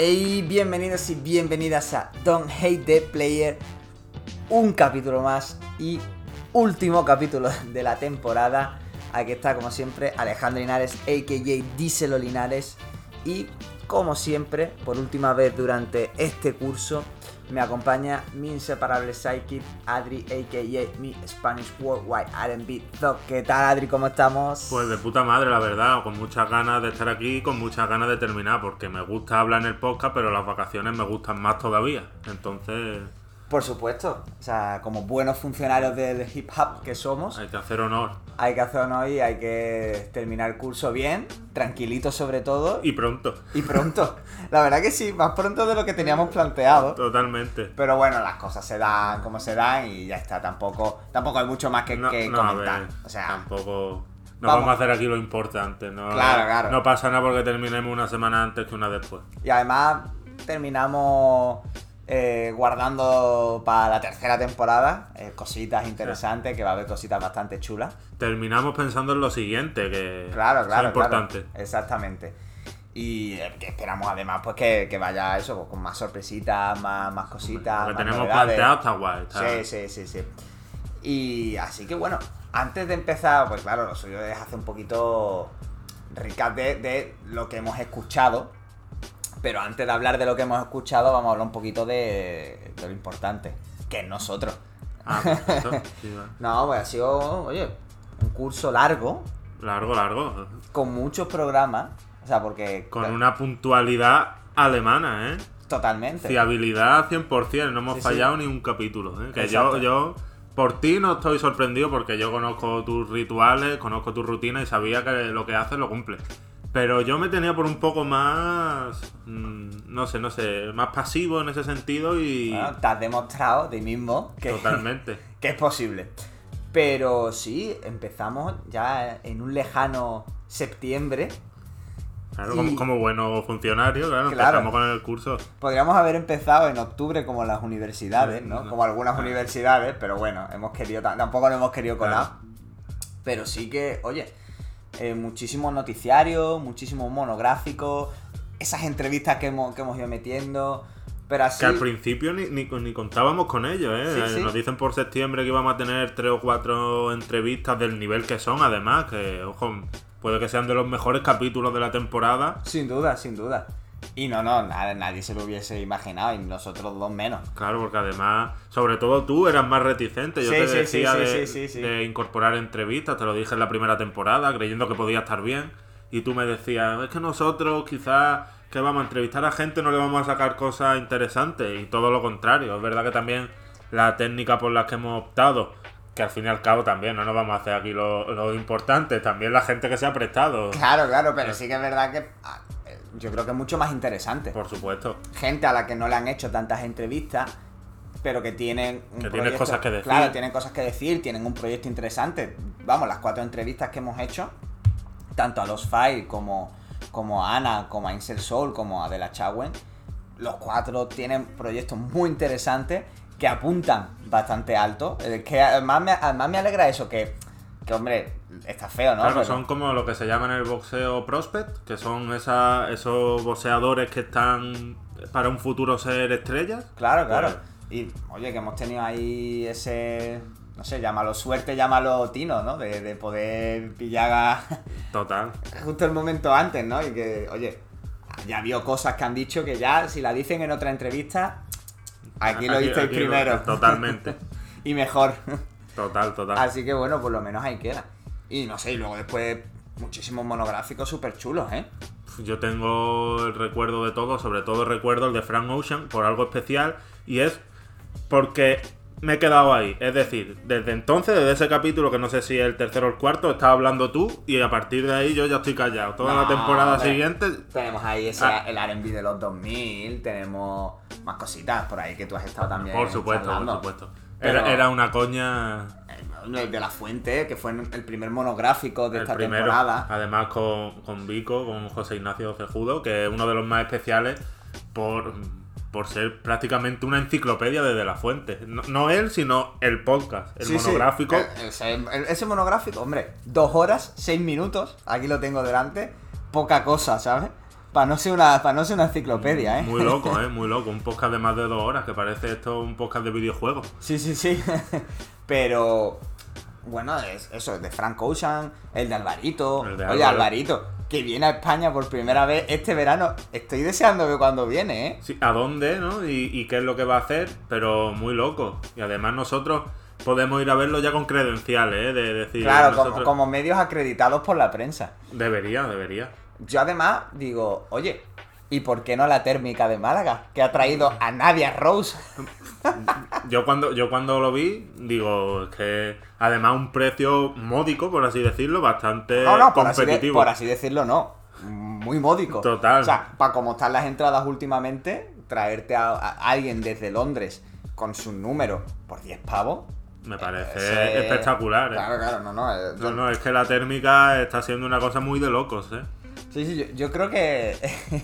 Hey, bienvenidos y bienvenidas a Don't Hate the Player. Un capítulo más y último capítulo de la temporada. Aquí está, como siempre, Alejandro Linares, a.k.a. Díselo Linares. Y, como siempre, por última vez durante este curso, me acompaña mi inseparable psychic, Adri, a.k.a. mi Spanish Worldwide R&B Dog. ¿Qué tal, Adri? ¿Cómo estamos? Pues de puta madre, la verdad, con muchas ganas de estar aquí y con muchas ganas de terminar, porque me gusta hablar en el podcast, pero las vacaciones me gustan más todavía. Entonces, Por supuesto. O sea, como buenos funcionarios del hip hop que somos, hay que hacer honor. hay que hacer honor y hay que terminar el curso bien, tranquilito sobre todo Y pronto, y pronto. La verdad que sí, más pronto de lo que teníamos planteado. totalmente. Pero bueno, las cosas se dan como se dan y ya está. Tampoco, tampoco hay mucho más que, No, que no, comentar. ver, o sea, tampoco... No Vamos. vamos. a hacer aquí lo importante, ¿no? Claro, claro. No pasa nada porque terminemos una semana antes que una después. y además terminamos eh, guardando para la tercera temporada eh, cositas interesantes, que va a haber cositas bastante chulas. Terminamos pensando en lo siguiente, que Claro, es claro, importante. claro. Exactamente. Y eh, que esperamos además pues que, que vaya eso, pues, con más sorpresitas, más, más cositas. Lo que tenemos novedades. planteado está guay. está- Sí, sí, sí, sí. Y así que bueno, antes de empezar, pues claro, lo suyo es hacer un poquito de, de lo que hemos escuchado. Pero antes de hablar de lo que hemos escuchado, vamos a hablar un poquito de, de lo importante, que es nosotros. Ah, perfecto. Sí. No, pues ha sido, oye, un curso largo, Largo, largo. con muchos programas. O sea, porque... Con una puntualidad alemana, ¿eh? Totalmente. Fiabilidad 100%, no hemos Sí, sí. fallado ni un capítulo. ¿eh? Que Exacto. yo, yo, por ti no estoy sorprendido porque yo conozco tus rituales, conozco tu rutina y sabía que lo que haces lo cumple. Pero yo me tenía por un poco más, mm, no sé, no sé, más pasivo en ese sentido y Bueno, te has demostrado de mismo que, totalmente. que es posible. Pero sí, empezamos ya en un lejano septiembre. Claro, Y- como, como buenos funcionarios, claro, Claro. empezamos con el curso. Podríamos haber empezado en octubre como las universidades, ¿no? no. Como algunas universidades, pero bueno, hemos querido tam- tampoco lo hemos querido colar. Claro. Pero sí que, oye, eh, muchísimos noticiarios, muchísimos monográficos, esas entrevistas que hemos, que hemos ido metiendo. Pero así. Que al principio ni, ni, ni contábamos con ello, ¿eh? Sí, Eh, sí. Nos dicen por septiembre que íbamos a tener tres o cuatro entrevistas del nivel que son, además, que, ojo, puede que sean de los mejores capítulos de la temporada. Sin duda, sin duda. Y no, no, nada, nadie se lo hubiese imaginado y nosotros dos menos. Claro, porque además, sobre todo tú eras más reticente. Yo Sí, te sí, decía sí, de, incorporar entrevistas, te lo dije en la primera temporada, creyendo que podía estar bien. Y tú me decías, es que nosotros quizás que vamos a entrevistar a gente no le vamos a sacar cosas interesantes. Y todo lo contrario. Es verdad que también la técnica por la que hemos optado, que al fin y al cabo también no nos vamos a hacer aquí lo, lo importante, también la gente que se ha prestado. Claro, claro, pero sí que es verdad que ah, eh, yo creo que es mucho más interesante. Por supuesto. Gente a la que no le han hecho tantas entrevistas, pero que tienen un Que tienen cosas que decir. Claro, tienen cosas que decir, tienen un proyecto interesante. Vamos, las cuatro entrevistas que hemos hecho, tanto a los Five como, como a Ana, como a Insel Soul, como a Adela Chawen, los cuatro tienen proyectos muy interesantes que apuntan bastante alto. Que además me, además me alegra eso, que, que hombre, está feo, ¿no? Claro, Pero- son como lo que se llama en el boxeo prospect, que son esa, esos boxeadores que están para un futuro ser estrellas. Claro, claro. Pues- Y oye, que hemos tenido ahí ese, no sé, llámalo suerte, llámalo tino, ¿no? De, de poder pillar a- Total. justo el momento antes, ¿no? Y que, oye, ya vio cosas que han dicho que ya, si la dicen en otra entrevista, aquí lo disteis lo- primero. Totalmente. y mejor. Total, total. Así que bueno, por lo menos ahí queda. Y no sé, y luego después muchísimos monográficos súper chulos, ¿eh? Yo tengo el recuerdo de todo, sobre todo recuerdo el de Frank Ocean por algo especial y es porque me he quedado ahí. Es decir, desde entonces, desde ese capítulo, que no sé si es el tercero o el cuarto, estaba hablando tú y a partir de ahí yo ya estoy callado. Toda No, la temporada hombre. siguiente Tenemos ahí ese, Ah. el R&B de los 2000, tenemos más cositas por ahí que tú has estado también Por supuesto, charlando. por supuesto. Pero- Era, era una coña. El de la fuente, que fue el primer monográfico de El esta primero. temporada. Además con, con Vico, con José Ignacio Cejudo, que es uno de los más especiales por, por ser prácticamente una enciclopedia desde la fuente. No, no él, sino el podcast, el Sí, monográfico. Eh, Ese, el- ese monográfico, hombre, dos horas, seis minutos, aquí lo tengo delante, poca cosa, ¿sabes? Para no, ser una, para no ser una enciclopedia, ¿eh? Muy loco, ¿eh? Muy loco. Un podcast de más de dos horas, que parece esto un podcast de videojuegos. Sí, sí, sí. Pero, bueno, es, eso, de Frank Ocean, el de Alvarito. El de Oye. Alvarito, que viene a España por primera vez este verano. Estoy deseando ver cuando viene, ¿eh? Sí, ¿a dónde, no? Y, y qué es lo que va a hacer, pero muy loco. Y además nosotros podemos ir a verlo ya con credenciales, ¿eh? De decir, Claro, como medios acreditados por la prensa. Debería, debería. Yo además digo, oye, ¿y por qué no la térmica de Málaga? Que ha traído a Nadia Rose. Yo cuando, yo cuando lo vi, digo, es que además un precio módico, por así decirlo, bastante No, no, por así, de- competitivo. por así decirlo, no. Muy módico. Total. O sea, para como están las entradas últimamente, traerte a, a alguien desde Londres con su número por 10 pavos. Me parece ese- espectacular, ¿eh? Claro, claro, no, no. eh, yo- No, no, es que la térmica está siendo una cosa muy de locos, ¿eh? Sí, sí, yo, yo creo que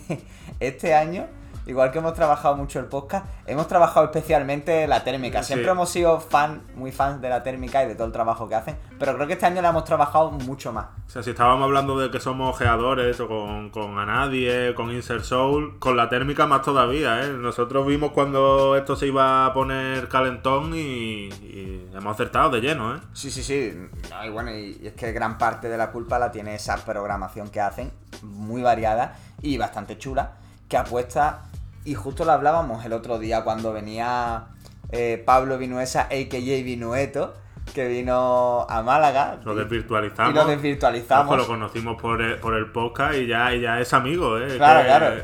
este año, igual que hemos trabajado mucho el podcast, hemos trabajado especialmente la térmica. Sí. Siempre hemos sido fan, muy fans de la térmica y de todo el trabajo que hacen, pero creo que este año la hemos trabajado mucho más. O sea, si estábamos hablando de que somos ojeadores o con, con a nadie, con Insert Soul, con la térmica más todavía, ¿eh? Nosotros vimos cuando esto se iba a poner calentón y, y hemos acertado de lleno, ¿eh? Sí, sí, sí. No, y bueno, y, y es que gran parte de la culpa la tiene esa programación que hacen, muy variada y bastante chula, que apuesta, y justo lo hablábamos el otro día cuando venía eh, Pablo Vinuesa, a.k.a. Vinueto, que vino a Málaga. Lo desvirtualizamos. Y lo desvirtualizamos. Ojo, lo conocimos por el, por el podcast y ya, y ya es amigo, ¿eh? Claro, Que- claro.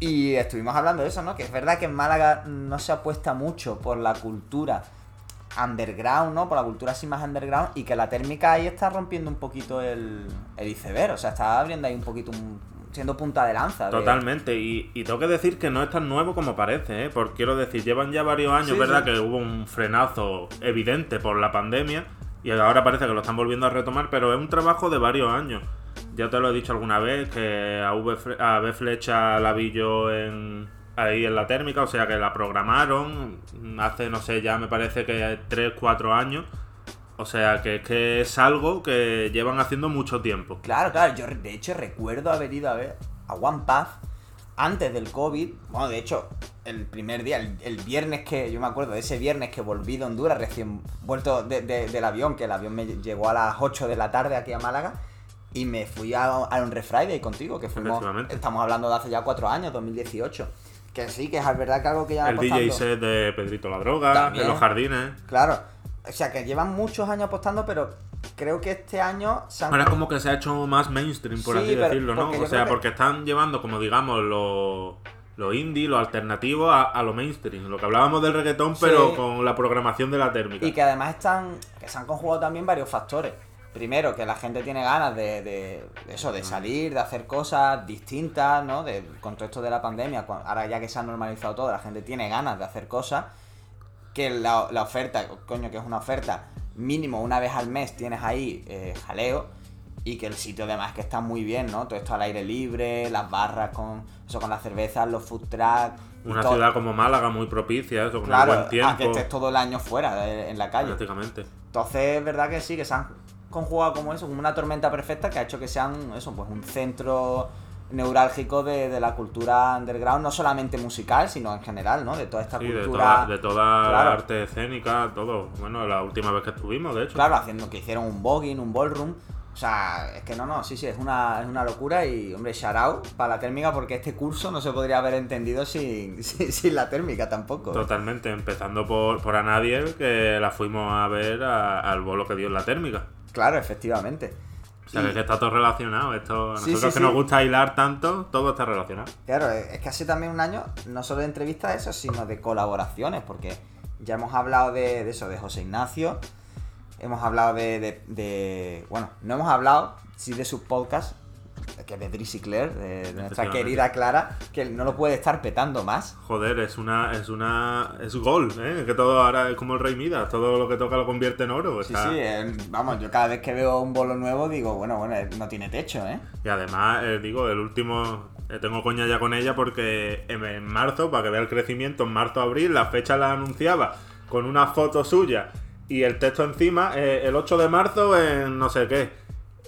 Y estuvimos hablando de eso, ¿no? Que es verdad que en Málaga no se apuesta mucho por la cultura underground, ¿no? Por la cultura así más underground y que la térmica ahí está rompiendo un poquito el, el iceberg, o sea, está abriendo ahí un poquito, un- siendo punta de lanza. de- Totalmente, y, y tengo que decir que no es tan nuevo como parece, ¿eh? porque quiero decir, llevan ya varios años, Sí, ¿verdad? sí. Que hubo un frenazo evidente por la pandemia y ahora parece que lo están volviendo a retomar, pero es un trabajo de varios años. Ya te lo he dicho alguna vez, que a, v, a B Flecha la vi yo en, ahí en la térmica, o sea que la programaron hace, no sé, ya me parece que 3, 4 años. O sea que es que es algo que llevan haciendo mucho tiempo. Claro, claro, yo de hecho recuerdo haber ido a ver a One Path antes del COVID. Bueno, de hecho, el primer día, el, el viernes que, yo me acuerdo de ese viernes que volví de Honduras, recién vuelto de- de- del avión, que el avión me llegó a las 8 de la tarde aquí a Málaga. Y me fui a, a un Friday contigo, que fuimos. Estamos hablando de hace ya cuatro años, 2018. Que sí, que es verdad que algo que ya El DJ set de Pedrito la Droga, También. en los jardines. Claro. O sea, que llevan muchos años apostando, pero creo que este año se han Ahora como que se ha hecho más mainstream, por Sí, así decirlo, ¿no? O sea, que- porque están llevando, como digamos, lo, lo indie, lo alternativo a, a lo mainstream. Lo que hablábamos del reggaetón, pero Sí. con la programación de la térmica. Y que además están. que se han conjugado también varios factores. Primero, que la gente tiene ganas de, de- de eso, de salir, de hacer cosas distintas, ¿no? De, con todo esto de la pandemia, ahora ya que se ha normalizado todo, la gente tiene ganas de hacer cosas. Que la, la oferta, coño, que es una oferta, mínimo una vez al mes tienes ahí eh, jaleo. Y que el sitio además que está muy bien, ¿no? Todo esto al aire libre, las barras con eso con las cervezas, los food trucks. Una todo- ciudad como Málaga, muy propicia, eso, con Claro, el buen tiempo. a que estés todo el año fuera, eh, en la calle. Prácticamente. Entonces es verdad que sí, que se han conjugado como eso, como una tormenta perfecta que ha hecho que sean eso, pues un centro neurálgico de, de la cultura underground, no solamente musical, sino en general, ¿no? De toda esta Sí, de cultura. toda, de toda Claro. la arte escénica, todo. Bueno, la última vez que estuvimos, de hecho. Claro, haciendo que hicieron un voguing, un ballroom. O sea, es que no, no, sí, sí, es una, es una locura y, hombre, shout out para la térmica porque este curso no se podría haber entendido sin, sin, sin la térmica tampoco. ¿eh? Totalmente, empezando por, por a nadie, que la fuimos a ver a- al bolo que dio en la térmica. Claro, efectivamente. Sea, Y- que es que está todo relacionado. Esto, a nosotros sí, que nos gusta hilar tanto, todo está relacionado. Claro, es que hace también un año, no solo de entrevistas, eso, sino de colaboraciones, porque ya hemos hablado de, de eso, de José Ignacio, hemos hablado de, de- de- Bueno, no hemos hablado, sí, de sus podcasts, que es de Drizzy Claire, de, nuestra querida Clara, que no lo puede estar petando más. Joder, es una, es una, es gol, ¿eh? Que todo ahora es como el Rey Midas, todo lo que toca lo convierte en oro. Sí, está- sí, eh, vamos, yo cada vez que veo un bolo nuevo digo, bueno, bueno, eh, no tiene techo, ¿eh? Y además, eh, digo, el último, eh, tengo coña ya con ella porque en, en marzo, para que vea el crecimiento, en marzo-abril, la fecha la anunciaba con una foto suya y el texto encima, eh, el 8 de marzo en no sé qué.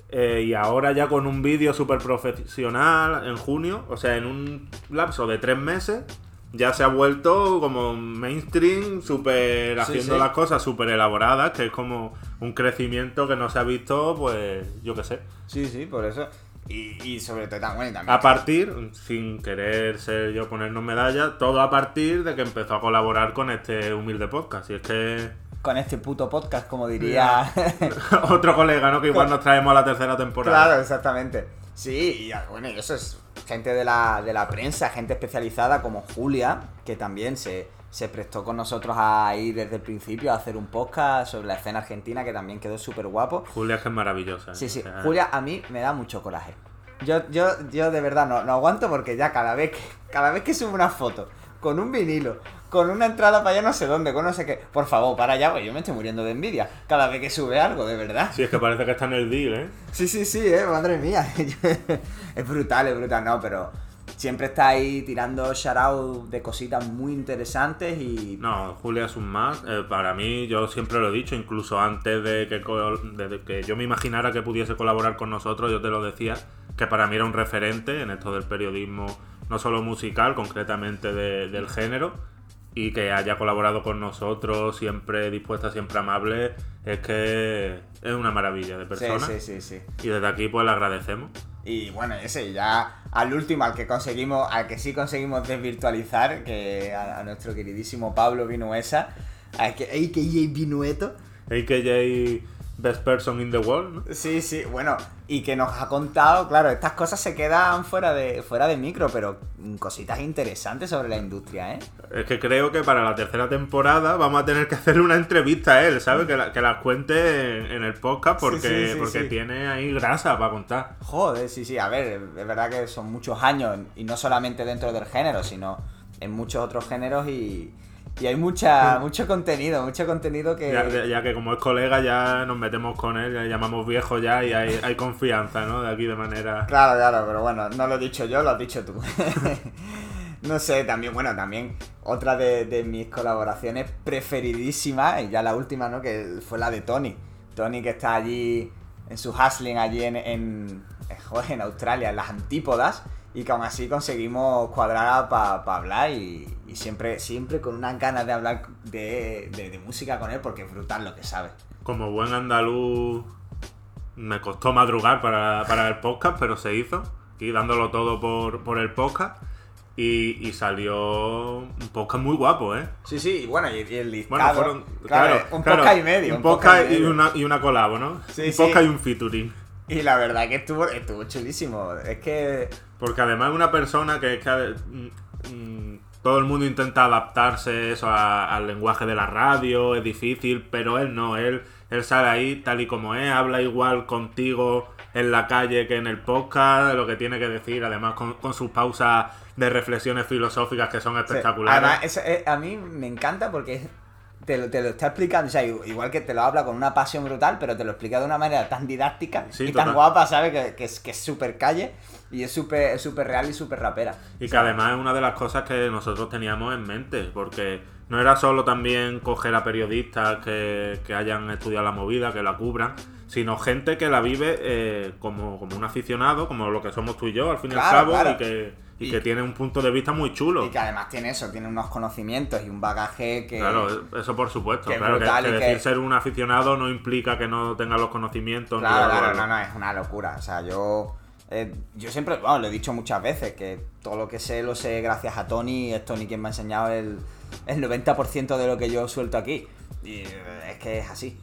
Eh, y ahora ya con un vídeo súper profesional en junio, o sea, en un lapso de tres meses, ya se ha vuelto como mainstream, súper haciendo sí. las cosas súper elaboradas, que es como un crecimiento que no se ha visto, pues yo qué sé. Sí, sí, por eso. Y, y sobre todo también, también A partir, sin querer ser yo ponernos medallas, todo a partir de que empezó a colaborar con este humilde podcast. Y es que con este puto podcast, como diría. otro colega, ¿no? Que igual nos traemos a la tercera temporada. Claro, exactamente. Sí, y ah, bueno, y eso es gente de la, de la prensa, gente especializada como Julia, que también se, se prestó con nosotros a ir desde el principio a hacer un podcast sobre la escena argentina, que también quedó súper guapo. Julia es que es maravillosa. Sí, sí, O sea, Julia a mí me da mucho coraje. Yo, yo, yo de verdad no, no aguanto porque ya cada vez que, cada vez que subo una foto con un vinilo, con una entrada para allá no sé dónde, con no sé qué, por favor, para allá, pues yo me estoy muriendo de envidia. Cada vez que sube algo, de verdad. Sí, es que parece que está en el deal, ¿eh? Sí, sí, sí, eh, madre mía. es brutal, es brutal, no, pero siempre está ahí tirando shout de cositas muy interesantes y. No, Julia es un más. Eh, para mí, yo siempre lo he dicho, incluso antes de que, de que yo me imaginara que pudiese colaborar con nosotros, yo te lo decía, que para mí era un referente en esto del periodismo, no solo musical, concretamente de- del género, y que haya colaborado con nosotros, siempre dispuesta, siempre amable, es que es una maravilla de Sí, persona. sí, sí, sí. Y desde aquí, pues le agradecemos. Y bueno, ese ya al último, al que conseguimos, al que sí conseguimos desvirtualizar, que a, a nuestro queridísimo Pablo Vinuesa, a que AKJ Vinueto. AKJ Best Person in the World, ¿no? Sí, sí, bueno, y que nos ha contado, claro, estas cosas se quedan fuera de, fuera de micro, pero cositas interesantes sobre la industria, ¿eh? Es que creo que para la tercera temporada vamos a tener que hacerle una entrevista a él, ¿sabes? Que, la- que las cuente en, en el podcast porque, Sí, sí, sí, porque tiene ahí grasa para contar. Joder, sí, sí, a ver, es verdad que son muchos años, y no solamente dentro del género, sino en muchos otros géneros y, y hay mucha, mucho contenido, mucho contenido que... Ya, ya que como es colega ya nos metemos con él, ya le llamamos viejo ya y hay, hay confianza, ¿no? De aquí de manera... Claro, claro, pero bueno, no lo he dicho yo, lo has dicho tú. no sé, también, bueno, también otra de, de mis colaboraciones preferidísimas, y ya la última, ¿no? Que fue la de Tony. Tony que está allí en su hustling, allí en, en, en, joder, en Australia, en las antípodas, y que aún así conseguimos cuadrar para hablar y, y siempre, siempre con unas ganas de hablar de, de- de música con él porque es brutal lo que sabe. Como buen andaluz me costó madrugar para, para el podcast, pero se hizo. Y dándolo todo por, por el podcast. Y, y salió un podcast muy guapo, ¿eh? Sí, sí, y bueno, y, y el listado. Bueno, fueron. claro, Claro, un claro, podcast y medio. Un un podcast y medio. una, y una colabo, ¿no? Sí, un sí. podcast y un featuring. Y la verdad que estuvo, estuvo chulísimo. Es que. Porque además una persona que es que mm, mm, todo el mundo intenta adaptarse eso a- al lenguaje de la radio, es difícil, pero él no, él, él sale ahí tal y como es, habla igual contigo en la calle que en el podcast, lo que tiene que decir, además con, con sus pausas de reflexiones filosóficas que son espectaculares. Además, eso, a mí me encanta porque te lo, te lo está explicando. O sea, igual que te lo habla con una pasión brutal, pero te lo explica de una manera tan didáctica Sí, y total. tan guapa, ¿sabes? Que, que es que es súper calle y es súper es súper real y súper rapera. Y que además es una de las cosas que nosotros teníamos en mente, porque no era solo también coger a periodistas que, que hayan estudiado la movida, que la cubran, sino gente que la vive eh, como, como un aficionado, como lo que somos tú y yo, al fin y al Claro, cabo, claro. y, que, y Y- que tiene un punto de vista muy chulo. Y que además tiene eso, tiene unos conocimientos y un bagaje que. Claro, eso por supuesto. que Claro, que, decir ser un aficionado no implica que no tenga los conocimientos. Claro, la- claro, no, no, es una locura. O sea, yo. Eh, yo siempre, bueno, lo he dicho muchas veces, que todo lo que sé lo sé gracias a Tony. Es Tony quien me ha enseñado el, el 90% de lo que yo suelto aquí. Y eh, es que es así.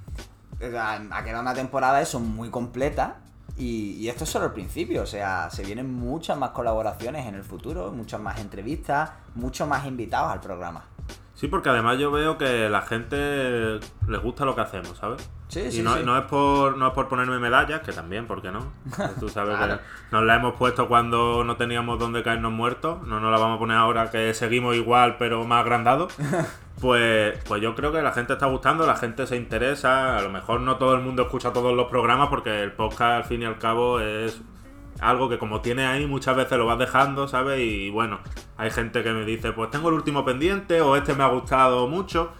Ha quedado una temporada eso muy completa. Y, y esto es solo el principio. O sea, se vienen muchas más colaboraciones en el futuro, muchas más entrevistas, muchos más invitados al programa. Sí, porque además yo veo que la gente les gusta lo que hacemos, ¿sabes? Sí, y no, sí. no es por no es por ponerme medallas, que también, ¿por qué no? Tú sabes Claro. que nos la hemos puesto cuando no teníamos dónde caernos muertos, no nos la vamos a poner ahora que seguimos igual pero más agrandados. Pues, pues yo creo que la gente está gustando, la gente se interesa, a lo mejor no todo el mundo escucha todos los programas porque el podcast al fin y al cabo es algo que como tiene ahí muchas veces lo vas dejando, ¿sabes? Y bueno, hay gente que me dice, pues tengo el último pendiente o este me ha gustado mucho,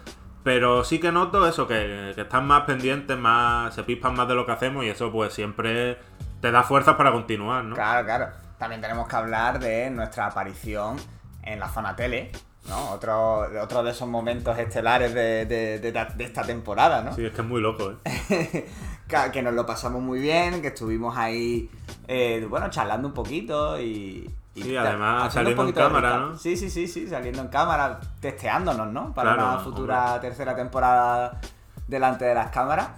Pero sí que noto eso, que, que están más pendientes, más se pispan más de lo que hacemos y eso pues siempre te da fuerzas para continuar, ¿no? Claro, claro. También tenemos que hablar de nuestra aparición en la zona tele, ¿no? Otro, otro de esos momentos estelares de, de- de- de esta temporada, ¿no? Sí, es que es muy loco, ¿eh? que que nos lo pasamos muy bien, que estuvimos ahí, eh, bueno, charlando un poquito y... y Sí, además saliendo en cámara. ¿no? Sí, sí, sí, sí, saliendo en cámara, testeándonos, ¿no? Para Claro, una futura tercera temporada delante de las cámaras.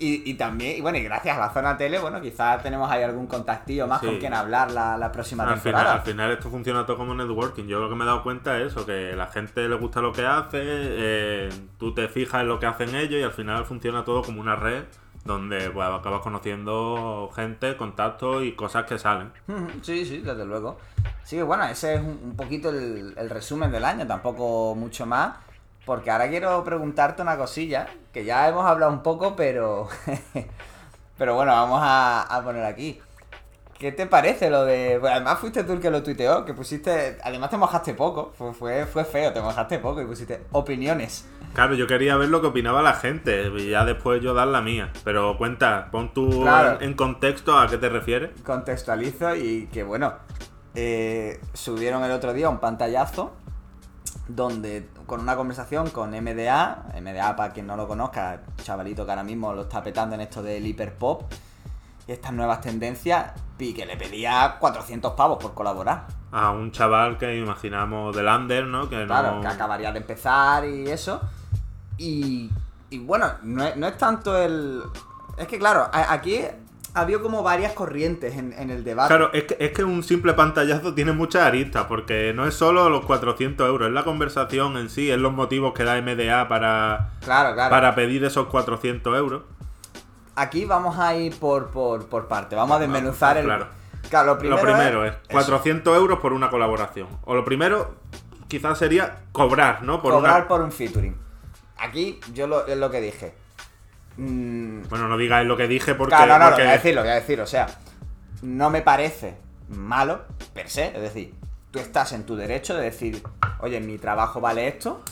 Y, y también, y bueno, y gracias a la zona tele, bueno, quizás tenemos ahí algún contactillo más Sí. con quien hablar la, la próxima Al final, temporada. al final esto funciona todo como networking. Yo lo que me he dado cuenta es eso, que la gente le gusta lo que hace, eh, tú te fijas en lo que hacen ellos y al final funciona todo como una red donde pues, acabas conociendo gente, contactos y cosas que salen. Sí, sí, desde luego. Sí, que bueno, ese es un, poquito el, resumen del año, tampoco mucho más. Porque ahora quiero preguntarte una cosilla, que ya hemos hablado un poco, pero. pero bueno, vamos a, poner aquí. ¿Qué te parece lo de.? Pues además fuiste tú el que lo tuiteó, que pusiste. Además te mojaste poco, fue, fue feo, te mojaste poco y pusiste opiniones. Claro, yo quería ver lo que opinaba la gente y ya después yo dar la mía. Pero cuenta, pon tú Claro. en, en contexto a qué te refieres. contextualizo y que bueno, eh, subieron el otro día un pantallazo donde con una conversación con MDA, MDA para quien no lo conozca, chavalito que ahora mismo lo está petando en esto del hiperpop y estas nuevas tendencias, y que le pedía 400 pavos por colaborar. A un chaval que imaginamos del under, ¿no? Que Claro, no... que acabaría de empezar y eso. Y, y bueno, no es, no es tanto el... Es que claro, aquí ha habido como varias corrientes en, en el debate. Claro, es que, es que un simple pantallazo tiene muchas aristas, porque no es solo los 400 euros, es la conversación en sí, es los motivos que da MDA para, Claro, claro. para pedir esos 400 euros. Aquí vamos a ir por, por, por parte, vamos a desmenuzar el... claro. Claro, lo primero, lo primero es, eso, 400 euros por una colaboración. O lo primero, quizás sería cobrar, ¿no? Por cobrar una... por un featuring. Aquí yo lo, es lo que dije. Mm, Bueno, no digáis lo que dije porque... claro, no, no, porque- voy a decir, lo voy a decir. O sea, no me parece malo, per se. Es decir, tú estás en tu derecho de decir, oye, mi trabajo vale esto.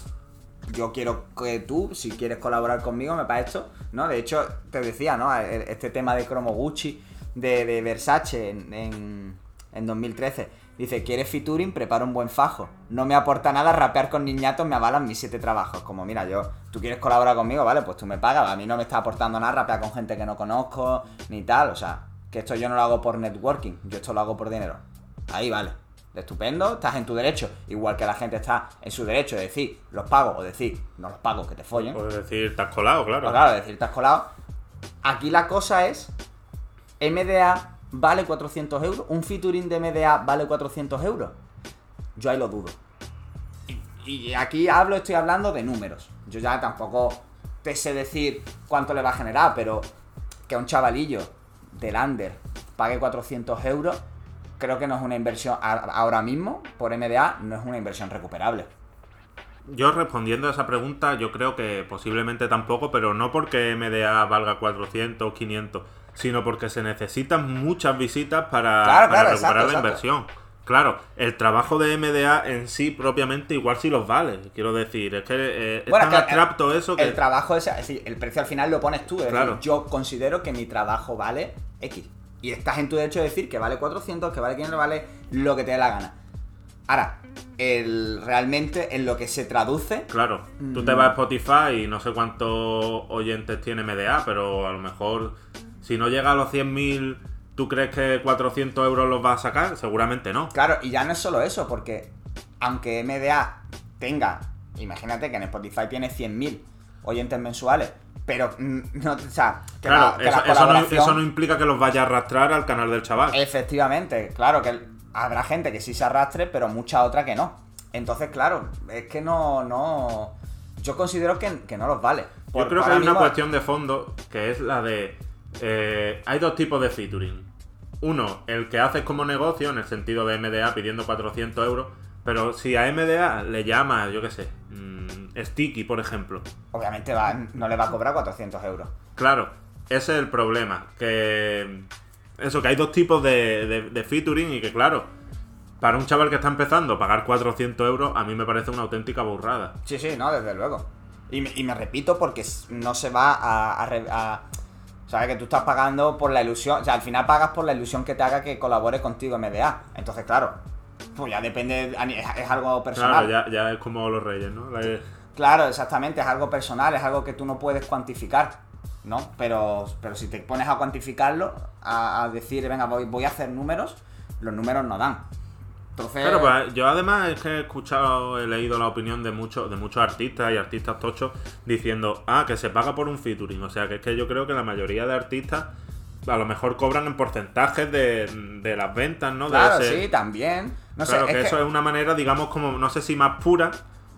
Yo quiero que tú, si quieres colaborar conmigo, me pague esto. ¿No? De hecho, te decía, ¿no? E- Este tema de Cromo Gucci, de, de Versace en, en, en 2013. Dice, ¿quieres featuring? Prepara un buen fajo. No me aporta nada rapear con niñatos, me avalan mis siete trabajos. Como, mira, yo, tú quieres colaborar conmigo, vale, pues tú me pagas. A mí no me está aportando nada rapear con gente que no conozco, ni tal. O sea, que esto yo no lo hago por networking, yo esto lo hago por dinero. Ahí vale. Estupendo, estás en tu derecho. Igual que la gente está en su derecho de decir, los pago, o decir, no los pago, que te follen. Puedes decir, te has colado, claro. Pues claro, decir, te has colado. Aquí la cosa es, MDA vale 400 euros, un featuring de MDA vale 400 euros. Yo ahí lo dudo. Y, aquí hablo, estoy hablando de números. Yo ya tampoco te sé decir cuánto le va a generar, pero que un chavalillo del under pague 400 euros, creo que no es una inversión, ahora mismo, por MDA, no es una inversión recuperable. Yo respondiendo a esa pregunta, yo creo que posiblemente tampoco, pero no porque MDA valga 400 o 500, sino porque se necesitan muchas visitas para, Claro, para claro, recuperar exacto, la exacto. inversión. Claro, el trabajo de MDA en sí propiamente igual sí los vale. Quiero decir, es que eh, es tan el- abstracto eso que... El trabajo es, es decir, el precio al final lo pones tú. Es decir, Claro. yo considero que mi trabajo vale X. Y estás en tu derecho de decir que vale 400, que vale 500, vale lo que te dé la gana. Ahora, el, realmente en lo que se traduce, Claro, tú Mm. te vas a Spotify y no sé cuántos oyentes tiene MDA, pero a lo mejor si no llega a los 100.000, ¿tú crees que 400 euros los vas a sacar? Seguramente no. claro, y ya no es solo eso, porque aunque MDA tenga, imagínate que en Spotify tiene 100.000 oyentes mensuales, pero mm, no, o sea, que Claro, la, que eso, la eso no, colaboración- eso no implica que los vaya a arrastrar al canal del chaval. Efectivamente, claro que habrá gente que sí se arrastre, pero mucha otra que no. Entonces, claro, es que no, no. Yo considero que, que no los vale. Yo creo que hay una cuestión de fondo que es la de. Eh, hay dos tipos de featuring. Uno, el que haces como negocio, en el sentido de MDA pidiendo 400 euros. Pero si a MDA le llama, yo qué sé, mm, Sticky, por ejemplo. Obviamente va- no le va a cobrar 400 euros. Claro, ese es el problema. Que. Eso, que hay dos tipos de, de- de featuring y que, claro, para un chaval que está empezando, pagar 400 euros a mí me parece una auténtica burrada. Sí, sí, no, desde luego. Y me, y me repito porque no se va a, a- ¿Sabes? Que tú estás pagando por la ilusión. O sea, al final pagas por la ilusión que te haga que colabore contigo MDA. Entonces, claro, pues ya depende. Es, es algo personal. Claro, ya, ya es como los reyes, ¿no? La- Claro, exactamente, es algo personal, es algo que tú no puedes cuantificar, ¿no? Pero, pero si te pones a cuantificarlo, a, a decir, venga, voy, voy a hacer números, los números no dan. Entonces, Claro, pues yo además es que he escuchado, he leído la opinión de muchos, de muchos artistas y artistas tochos diciendo, ah, que se paga por un featuring. O sea, que es que yo creo que la mayoría de artistas a lo mejor cobran en porcentajes de, de las ventas, ¿no? De claro, ese- sí, también. No claro, sé, que, es eso que- es una manera, digamos, como, no sé si más pura,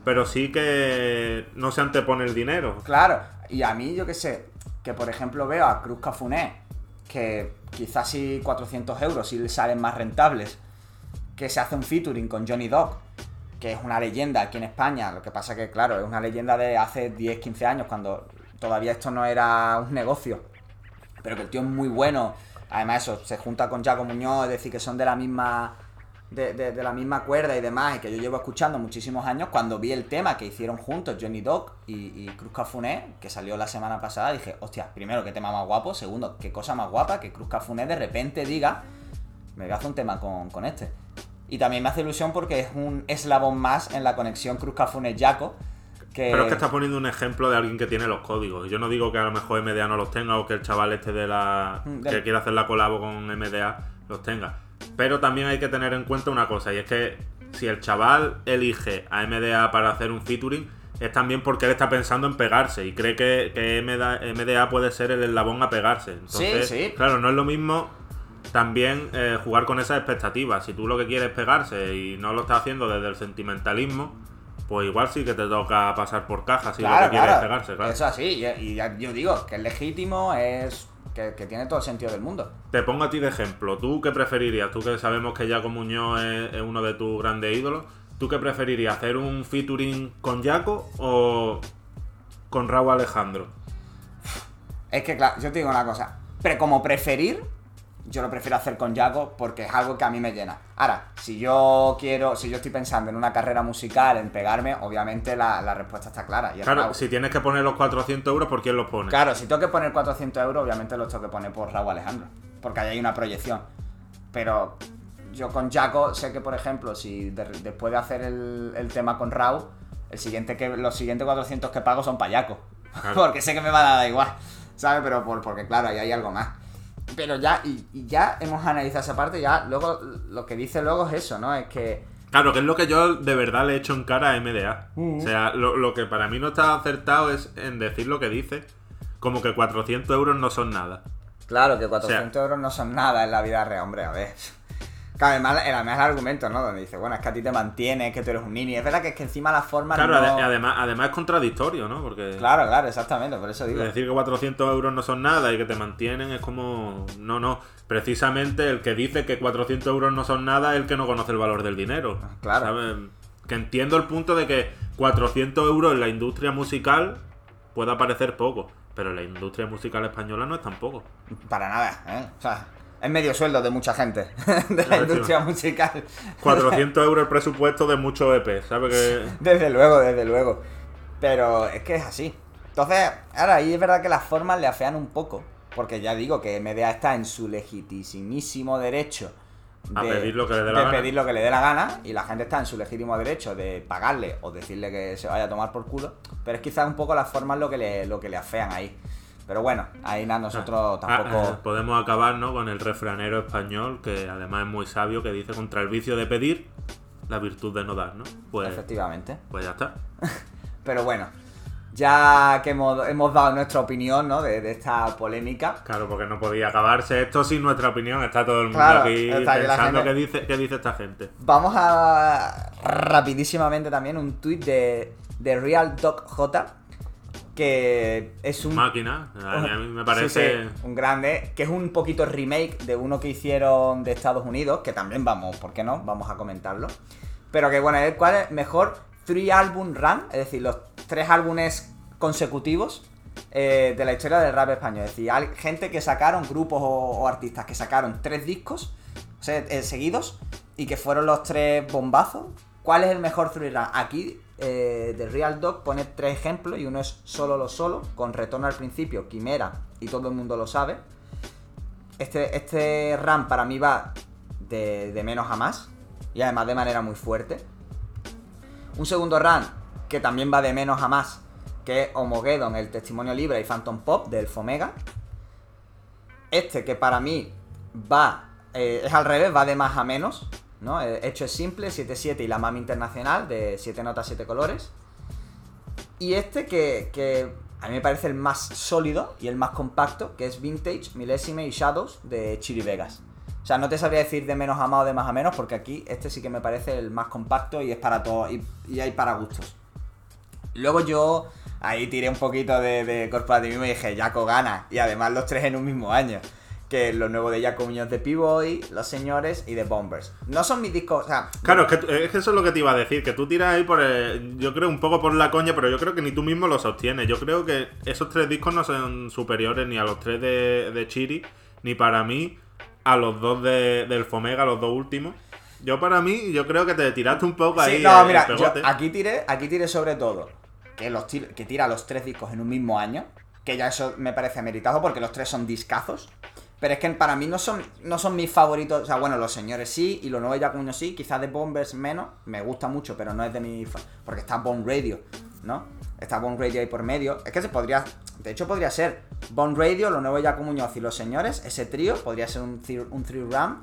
pero sí que no se antepone el dinero. Claro, y a mí yo qué sé, que por ejemplo veo a Cruz Cafuné, que quizás sí 400 euros sí le salen más rentables, que se hace un featuring con Johnny Dog, que es una leyenda aquí en España, lo que pasa que claro, es una leyenda de hace 10, 15 años, cuando todavía esto no era un negocio, pero que el tío es muy bueno, además eso, se junta con Jaco Muñoz, es decir, que son de la misma... De, de- de la misma cuerda y demás, y que yo llevo escuchando muchísimos años, cuando vi el tema que hicieron juntos Johnny Dog y, y Cruz Cafuné, que salió la semana pasada, dije, hostia, primero, qué tema más guapo, segundo, qué cosa más guapa que Cruz Cafuné de repente diga, me voy a hacer un tema con, con este. Y también me hace ilusión porque es un eslabón más en la conexión Cruz Cafuné-Jaco, que... Pero es que estás poniendo un ejemplo de alguien que tiene los códigos. Yo no digo que a lo mejor MDA no los tenga o que el chaval este de la. Mm, que quiere hacer la colabo con MDA los tenga. Pero también hay que tener en cuenta una cosa, y es que si el chaval elige a MDA para hacer un featuring, es también porque él está pensando en pegarse y cree que, que MDA, MDA puede ser el eslabón a pegarse. Entonces, sí. claro, no es lo mismo también eh, jugar con esas expectativas. Si tú lo que quieres es pegarse y no lo estás haciendo desde el sentimentalismo, pues igual sí que te toca pasar por caja si lo que quieres es pegarse, claro. Eso así, y, y ya- yo digo que es legítimo, es que, que tiene todo el sentido del mundo. Te pongo a ti de ejemplo. ¿Tú qué preferirías? Tú que sabemos que Jaco Muñoz es, es uno de tus grandes ídolos. ¿Tú qué preferirías? ¿Hacer un featuring con Jaco o con Raúl Alejandro? Es que, claro, yo te digo una cosa. Pero como preferir, yo lo prefiero hacer con Jaco porque es algo que a mí me llena. Ahora, si yo quiero, si yo estoy pensando en una carrera musical, en pegarme, obviamente la, la respuesta está clara. y Claro, Raúl. si tienes que poner los 400 euros, ¿por quién los pone? Claro, si tengo que poner 400 euros, obviamente los tengo que poner por Raúl Alejandro. Porque ahí hay una proyección. Pero yo con Jaco sé que, por ejemplo, si de- después de hacer el, el tema con Raúl, el siguiente que, los siguientes 400 que pago son para Jaco. Claro. porque sé que me va a dar igual. ¿Sabes? Pero por, porque, claro, ahí hay algo más. Pero ya, y, y ya hemos analizado esa parte, ya luego lo que dice luego es eso, ¿no? Es que. Claro, que es lo que yo de verdad le he hecho en cara a MDA. O sea, lo, lo que para mí no está acertado es en decir lo que dice, como que 400 euros no son nada. Claro, que 400 euros no son nada en la vida real, hombre, a ver. Claro, además, además el argumento, ¿no? Donde dice, bueno, es que a ti te mantiene, es que tú eres un nini. Es verdad que es que encima la forma Claro, no... ade- además, además es contradictorio, ¿no? Porque Claro, claro, exactamente, por eso digo. decir que 400 euros no son nada y que te mantienen es como... No, no. Precisamente el que dice que 400 euros no son nada es el que no conoce el valor del dinero. Claro. ¿sabes? Que entiendo el punto de que 400 euros en la industria musical pueda parecer poco, pero en la industria musical española no es tan poco. Para nada, ¿eh? O sea, es medio sueldo de mucha gente de la industria musical. 400 euros el presupuesto de muchos EP, ¿sabes? Que... Desde luego, desde luego. Pero es que es así. Entonces, ahora ahí es verdad que las formas le afean un poco. Porque ya digo que MDA está en su legitimísimo derecho A pedir lo que le dé la de gana. pedir lo que le dé la gana. Y la gente está en su legítimo derecho de pagarle o decirle que se vaya a tomar por culo. Pero es quizás un poco las formas lo que le, lo que le afean ahí. Pero bueno, ahí nada, nosotros Ah, tampoco. eh, podemos acabar ¿no? con el refranero español, que además es muy sabio, que dice contra el vicio de pedir, la virtud de no dar, ¿no? Pues, Efectivamente. pues ya está. Pero bueno, ya que hemos, hemos dado nuestra opinión, ¿no? De, de esta polémica. Claro, porque no podía acabarse esto sin nuestra opinión. Está todo el mundo Claro, aquí pensando qué dice, qué dice esta gente. Vamos a rapidísimamente también un tuit de, de Real Doc J, que es un... Máquina, a mí, me parece... sí, un grande, que es un poquito remake de uno que hicieron de Estados Unidos, que también vamos, ¿por qué no? Vamos a comentarlo. Pero que bueno, es cuál es mejor three album run, es decir, los tres álbumes consecutivos eh, de la historia del rap español. Es decir, hay gente que sacaron, grupos o, o artistas que sacaron tres discos o sea, eh, seguidos y que fueron los tres bombazos. ¿Cuál es el mejor three run? Aquí eh, de Real Dog pone tres ejemplos y uno es solo lo solo, con retorno al principio, quimera, y todo el mundo lo sabe. Este, este run para mí va de, de menos a más, y además de manera muy fuerte. Un segundo run que también va de menos a más, que es Homogeddon, el testimonio libre y Phantom Pop del Fomega. Este que para mí va, eh, es al revés, va de más a menos, ¿no? El hecho es simple, 7-7 y la MAM internacional de 7 notas, 7 colores. Y este que, a mí me parece el más sólido y el más compacto, que es Vintage, Milésime y Shadows de Chiri Vegas. O sea, no te sabría decir de menos a más o de más a menos, porque aquí este sí que me parece el más compacto y es para todo, y, y hay para gustos. Luego yo ahí tiré un poquito de, de corporativismo y dije, Jaco gana. Y además los tres en un mismo año. Que lo nuevo de Jaco Muñoz de P-Boy, Los Señores y de Bombers. No son mis discos, o sea... Claro, es que, es que eso es lo que te iba a decir, que tú tiras ahí por el- yo creo un poco por la coña, pero yo creo que ni tú mismo lo sostienes. Yo creo que esos tres discos no son superiores ni a los tres de, de Chiri, ni para mí a los dos de, del Fomega, los dos últimos. Yo para mí, yo creo que te tiraste un poco ahí Sí, no, el- mira, el yo pegote. aquí tiré, aquí tiré sobre todo que, los que tira los tres discos en un mismo año, que ya eso me parece ameritado porque los tres son discazos. Pero es que para mí no son, no son mis favoritos. O sea, bueno, los señores sí, y los nuevos ya como sí, quizás de Bombers menos. Me gusta mucho, pero no es de mi. Porque está Bone Radio, ¿no? Está Bone Radio ahí por medio. Es que se podría. De hecho, podría ser Bone Radio, los nuevos ya Muñoz y los señores. Ese trío podría ser un, un three ram.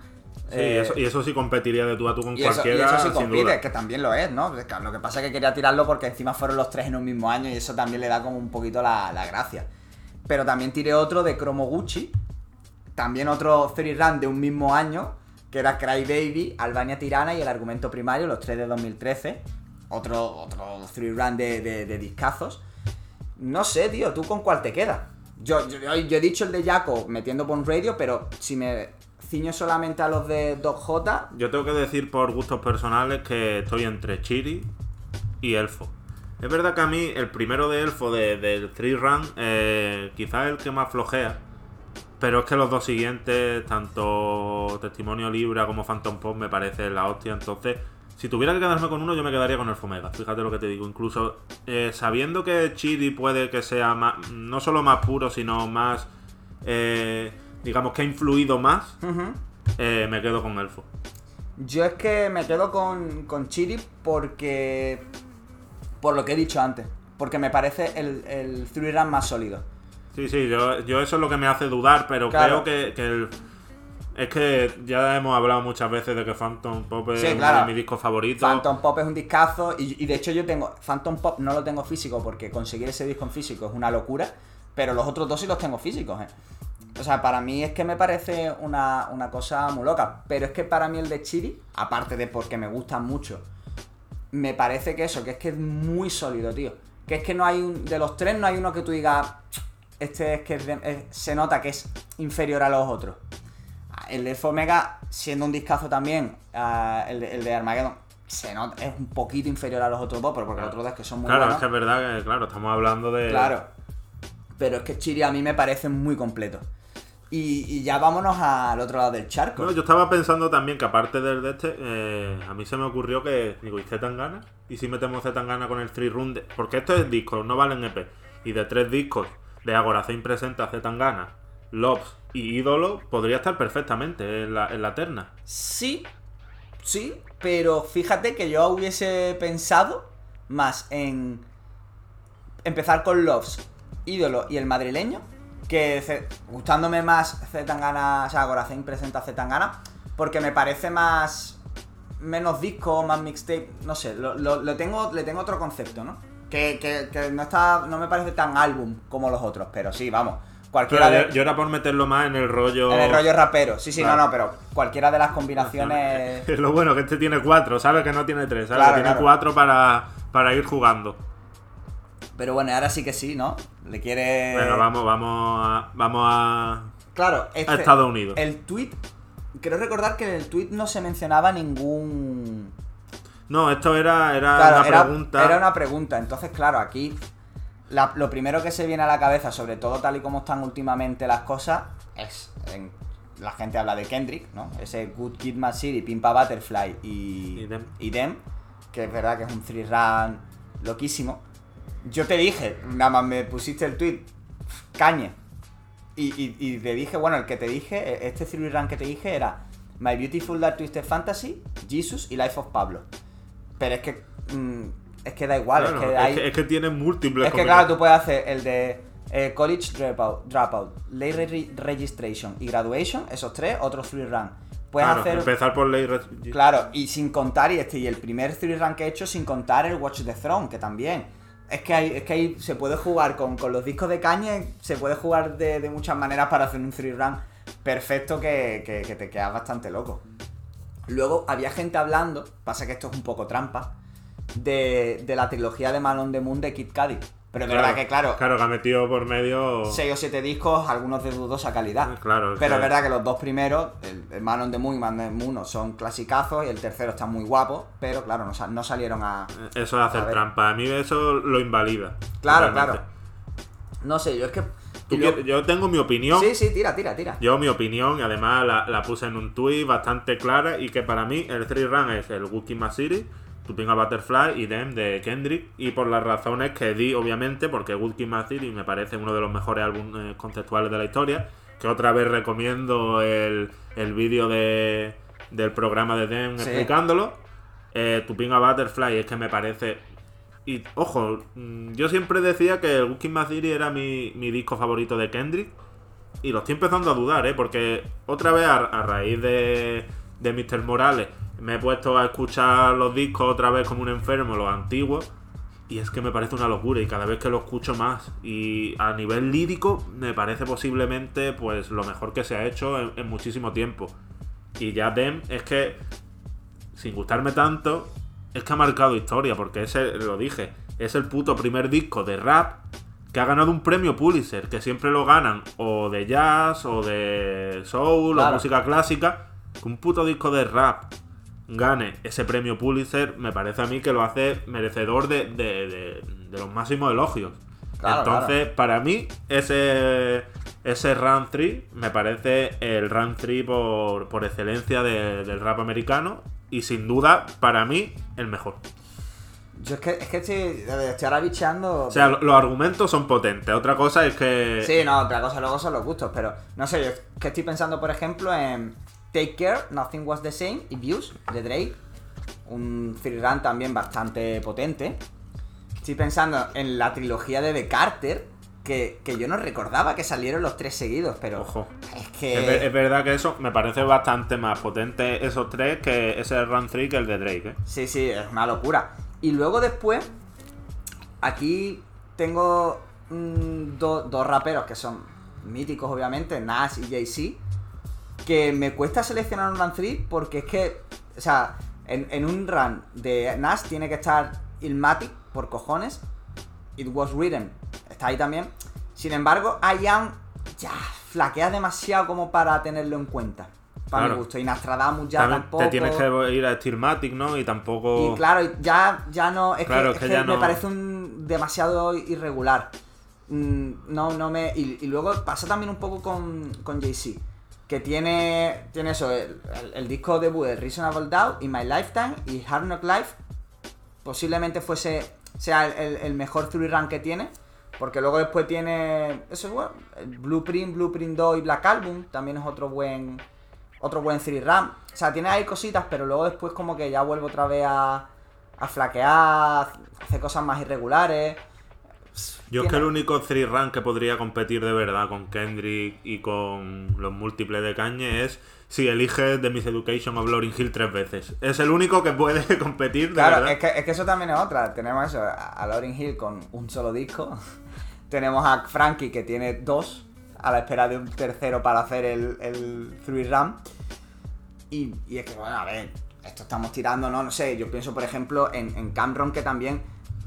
Sí, Eh, eso, y eso sí competiría de tú a tú con y eso, y cualquiera, eso sí compite, que también lo es, ¿no? Lo que pasa es que quería tirarlo porque encima fueron los tres en un mismo año y eso también le da como un poquito la, la gracia. Pero también tiré otro de Cromoguchi, también otro three run de un mismo año, que era Cry Baby, Albania Tirana y el argumento primario, los tres de 2013. Otro, otro three run de, discazos. No sé, tío, ¿tú con cuál te quedas? Yo, yo, he dicho el de Jaco metiendo Bone Radio, pero si me ciño solamente a los de Doc J, Yo tengo que decir por gustos personales que estoy entre Chiri y Elfo. Es verdad que a mí el primero de Elfo de- del Three Run eh, quizás el que más flojea. Pero es que los dos siguientes, tanto Testimonio Libra como Phantom Pop, me parece la hostia. Entonces, si tuviera que quedarme con uno, yo me quedaría con el Fomega. Fíjate lo que te digo. Incluso eh, sabiendo que Chiri puede que sea más, no solo más puro, sino más, eh, digamos que ha influido más, eh, me quedo con Elfo. Yo es que me quedo con, con Chiri porque. Por lo que he dicho antes. Porque me parece el, el three run más sólido. Sí, sí, yo, yo eso es lo que me hace dudar, pero Claro. creo que, que el- es que ya hemos hablado muchas veces de que Phantom Pop es Sí, uno claro. de mis discos favoritos. Phantom Pop es un discazo. Y, y de hecho, yo tengo. Phantom Pop no lo tengo físico porque conseguir ese disco en físico es una locura. Pero los otros dos sí los tengo físicos, ¿eh? O sea, para mí es que me parece una, una cosa muy loca. Pero es que para mí el de Chiri, aparte de porque me gustan mucho, me parece que eso, que es que es muy sólido, tío. Que es que no hay un. De los tres no hay uno que tú digas. Este es que es de- es- se nota que es inferior a los otros. El de Omega, siendo un discazo también, ah, el, de, el de Armageddon, se nota, es un poquito inferior a los otros dos, pero porque los otros dos que son muy claro, buenos. es que es verdad que, claro, estamos hablando de. Claro. Pero es que Chiri a mí me parece muy completo. Y, y ya vámonos al otro lado del charco. No, yo estaba pensando también que aparte del de este, eh, a mí se me ocurrió que, digo, ¿y Zetangana? ¿Y si metemos Zetangana con el Three Run? de- Porque estos es discos, no valen EP. Y de tres discos de Agoracén presenta Zetangana, Lobs y Ídolo, podría estar perfectamente en la, en la terna. Sí, sí, pero fíjate que yo hubiese pensado más en empezar con Loves, Ídolo y el madrileño, que gustándome más Zetangana, o sea, Goracén presenta Zetangana, porque me parece más menos disco, más mixtape, no sé, lo tengo, le tengo otro concepto, ¿no? Que, que- que no está, no me parece tan álbum como los otros, pero sí, vamos, cualquiera Pero de... yo, era por meterlo más en el rollo. En el rollo rapero, sí, sí, Claro. no, no, pero cualquiera de las combinaciones... Es lo bueno que este tiene cuatro, ¿sabes? Que no tiene tres, ¿sabes? Claro, que tiene claro. cuatro para, para ir jugando. Pero bueno, ahora sí que sí, ¿no? Le quiere. Venga, vamos, vamos a. Vamos a. Claro, este- a Estados Unidos. El tweet. Creo recordar que en el tweet no se mencionaba ningún. No, esto era, era Claro, una era, pregunta. era una pregunta. Entonces, claro, aquí. la- lo primero que se viene a la cabeza, sobre todo tal y como están últimamente las cosas, es. en- la gente habla de Kendrick, ¿no? Ese Good Kid, Mad City, Pimpa Butterfly y. Y Dem. y Dem, que es verdad que es un three run loquísimo. Yo te dije, nada más me pusiste el tweet, cañe. Y, y, y te dije, bueno, el que te dije, e- este Theory Run que te dije era My Beautiful Dark Twisted Fantasy, Jesus y Life of Pablo. Pero es que. mm, es que da igual, Claro, es que es, hay. que, es que tiene múltiples Es que claro, tú puedes hacer el de eh, College Dropout, dropout Late Re- Registration y Graduation, esos tres, otro free run. Puedes Claro, hacer. empezar por ley re- Claro, y sin contar, y este, y el primer free run que he hecho sin contar el Watch the Throne, que también. Es que hay, es que hay, se puede jugar con, con los discos de caña, se puede jugar de, de muchas maneras para hacer un free run perfecto que, que- que te quedas bastante loco. Luego había gente hablando, pasa que esto es un poco trampa, de, de la trilogía de Man on the Moon de Kid Cudi. Pero es verdad que, claro, Claro, que ha metido por medio. 6 o 7 discos, algunos de dudosa calidad. Claro, es Pero es verdad que los dos primeros, el, el Man on the Moon y Man on the Moon, son clasicazos y el tercero está muy guapo, pero claro, no, sa- no salieron a... Eso es hacer trampa. A mí eso lo invalida. Claro, totalmente. claro. No sé, yo es que... Yo tengo mi opinión. Sí, sí, tira, tira, tira. Yo mi opinión, y además la, la puse en un tweet bastante clara, y que para mí el three run es el Wookiee Mass City, Tupinga Butterfly y Dem de Kendrick, y por las razones que di, obviamente, porque Wookiee Mass City me parece uno de los mejores álbumes conceptuales de la historia, que otra vez recomiendo el, el vídeo de, del programa de Dem Sí. explicándolo. Eh, Tupinga Butterfly es que me parece y ojo, mm, yo siempre decía que el Wookiee Mass City era mi, mi disco favorito de Kendrick. Y lo estoy empezando a dudar, ¿eh? Porque otra vez a, a raíz de, de Mr. Morales me he puesto a escuchar los discos otra vez como un enfermo, los antiguos. Y es que me parece una locura y cada vez que lo escucho más. Y a nivel lírico me parece posiblemente pues lo mejor que se ha hecho en, en muchísimo tiempo. Y ya Dem es que, sin gustarme tanto, es que ha marcado historia, porque ese, lo dije, es el puto primer disco de rap que ha ganado un premio Pulitzer, que siempre lo ganan o de jazz o de soul Claro. o música clásica. Que un puto disco de rap gane ese premio Pulitzer, me parece a mí que lo hace merecedor de, de- de- de los máximos elogios. Claro, Entonces, para mí, ese, ese Run 3 me parece el Run 3 por, por excelencia de- del rap americano y sin duda, para mí, el mejor. Yo es que, es que estoy, estoy ahora bicheando... O sea, lo- los argumentos son potentes. Otra cosa es que... Sí, no, otra cosa luego son los gustos, pero no sé, yo es que estoy pensando, por ejemplo, en Take Care, Nothing Was the Same y Views de Drake, un free run también bastante potente. Estoy pensando en la trilogía de The Carter, que, que yo no recordaba que salieron los tres seguidos, pero Ojo. es que... Es, ver- es verdad que eso me parece bastante más potente esos tres que ese Run 3 que el de Drake, ¿eh? Sí, sí, es una locura. Y luego después, aquí tengo mm, do- dos raperos que son míticos, obviamente, Nas y Jay-Z, que me cuesta seleccionar un run 3 porque es que, o sea, en, en un run de Nas tiene que estar Ilmatic por cojones, It Was Written está ahí también. Sin embargo, I Am ya flaquea demasiado como para tenerlo en cuenta. Para mi gusto. Y Nostradamus ya También tampoco. te tienes que ir a Stillmatic, ¿no? Y tampoco... Y claro, ya, ya no. Es Claro, que, es que que ya me no- parece un demasiado irregular. Mm, No, no me. Y, y luego pasa también un poco con, con Jay-Z. Que tiene. Tiene eso, el, el- el disco debut de Reasonable Doubt y My Lifetime y Hard Knock Life. Posiblemente fuese. sea el, el- mejor three run que tiene. Porque luego después tiene. Eso es bueno. Blueprint, Blueprint 2 y Black Album. También es otro buen. Otro buen three run. O sea, tiene ahí cositas, pero luego después como que ya vuelve otra vez a. A flaquear, hace cosas más irregulares. Yo es que el único three run que podría competir de verdad con Kendrick y con los múltiples de Kanye es si eliges The Miseducation of Lauryn Hill tres veces. Es el único que puede competir de Claro, verdad. es que, es que eso también es otra. Tenemos eso, a Lauryn Hill con un solo disco. Tenemos a Frankie que tiene dos, a la espera de un tercero para hacer el, el three run. Y, y es que, bueno, a ver, esto estamos tirando, ¿no? No sé, yo pienso, por ejemplo, en, en Cameron, que también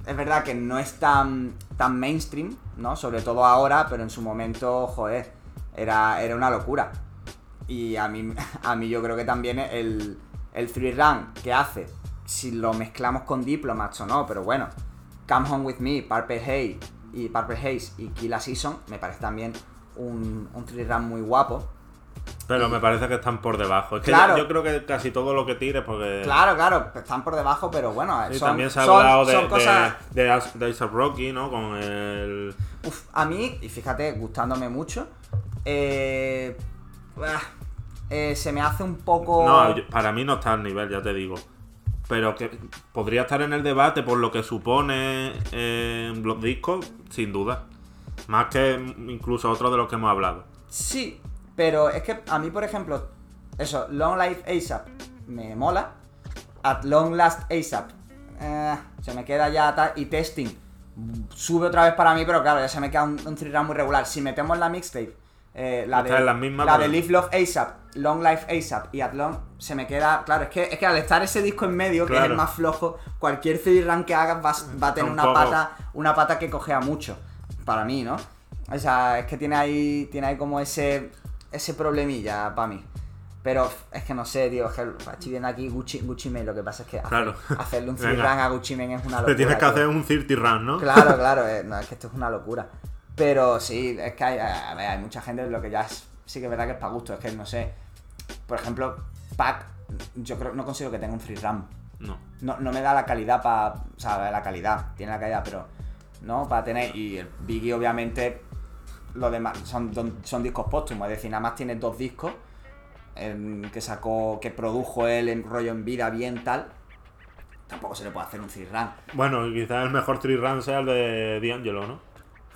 es verdad que no es tan, tan mainstream, ¿no? Sobre todo ahora, pero en su momento, joder, era, era una locura. Y a mí, a mí yo creo que también el, el three run que hace, si lo mezclamos con Diplomats o no, pero bueno, Come Home With Me, Purple Haze y Purple Haze y Kill a Season, me parece también un, un three run muy guapo. Pero me parece que están por debajo. Es que Claro. yo, yo creo que casi todo lo que tires, porque. Claro, claro, están por debajo, pero bueno, Y son, también se ha son- hablado de, son de, cosas... de, As- de A$AP Rocky, ¿no? Con el. Uf, a mí, y fíjate, gustándome mucho, eh, eh, se me hace un poco... No, para mí no está al nivel, ya te digo. Pero que podría estar en el debate por lo que supone eh, los discos, sin duda. Más que incluso otro de los que hemos hablado. Sí, pero es que a mí, por ejemplo, eso, Long Life ASAP me mola. At Long Last ASAP eh, se me queda ya. Y Testing sube otra vez para mí, pero claro, ya se me queda un, un muy regular. Si metemos la mixtape, eh, la, de, en las mismas, la pero- de Live Love ASAP, Long Life ASAP y At Long, se me queda. Claro, es que, es que al estar ese disco en medio, que es el más flojo, cualquier three run que hagas va, va a tener una pata, una pata que cojea mucho. Para mí, ¿no? O sea, es que tiene ahí, tiene ahí como ese, ese problemilla para mí. Pero es que no sé, tío, es que estoy viendo aquí Gucci, Gucci Mane, lo que pasa es que hacer- Claro. hacerle un free Venga. run a Gucci Mane es una locura. Te tienes que tío. hacer un 30 run, ¿no? Claro, claro, eh, no, es que esto es una locura. Pero sí, es que hay, a ver, hay mucha gente lo que ya es- sí que es verdad que es para gusto, es que no sé. Por ejemplo, Pac, yo creo no consigo que tenga un free run. No. No, no me da la calidad para. O sea, la calidad, tiene la calidad, pero. ¿No? Para tener. Y el Biggie, obviamente. Lo demás son, son discos póstumos, es decir, nada más tiene dos discos. em, que sacó. Que produjo él en rollo en vida bien tal. Tampoco se le puede hacer un free run. Bueno, y quizás el mejor 3 run sea el de D'Angelo, ¿no?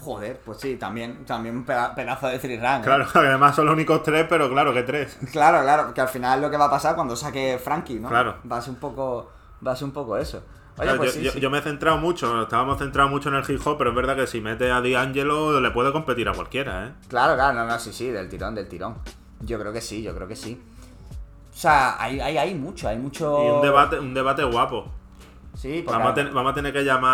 Joder, pues sí, también, también un peda- pedazo de free run. ¿eh? Claro, además son los únicos tres, pero claro que tres. Claro, claro, que al final lo que va a pasar cuando saque Frankie, ¿no? Claro. Va a ser un poco. Va a ser un poco eso. Oye, Claro, pues yo, sí, yo- sí. yo me he centrado mucho, estábamos centrados mucho en el hip hop, pero es verdad que si mete a D'Angelo le puede competir a cualquiera, ¿eh? Claro, claro, no, no, sí, sí, del tirón, del tirón. Yo creo que sí, yo creo que sí. O sea, hay, hay, hay mucho, hay mucho. Y un debate, un debate guapo. Sí, porque Vamos a, ten- vamos a tener que llamar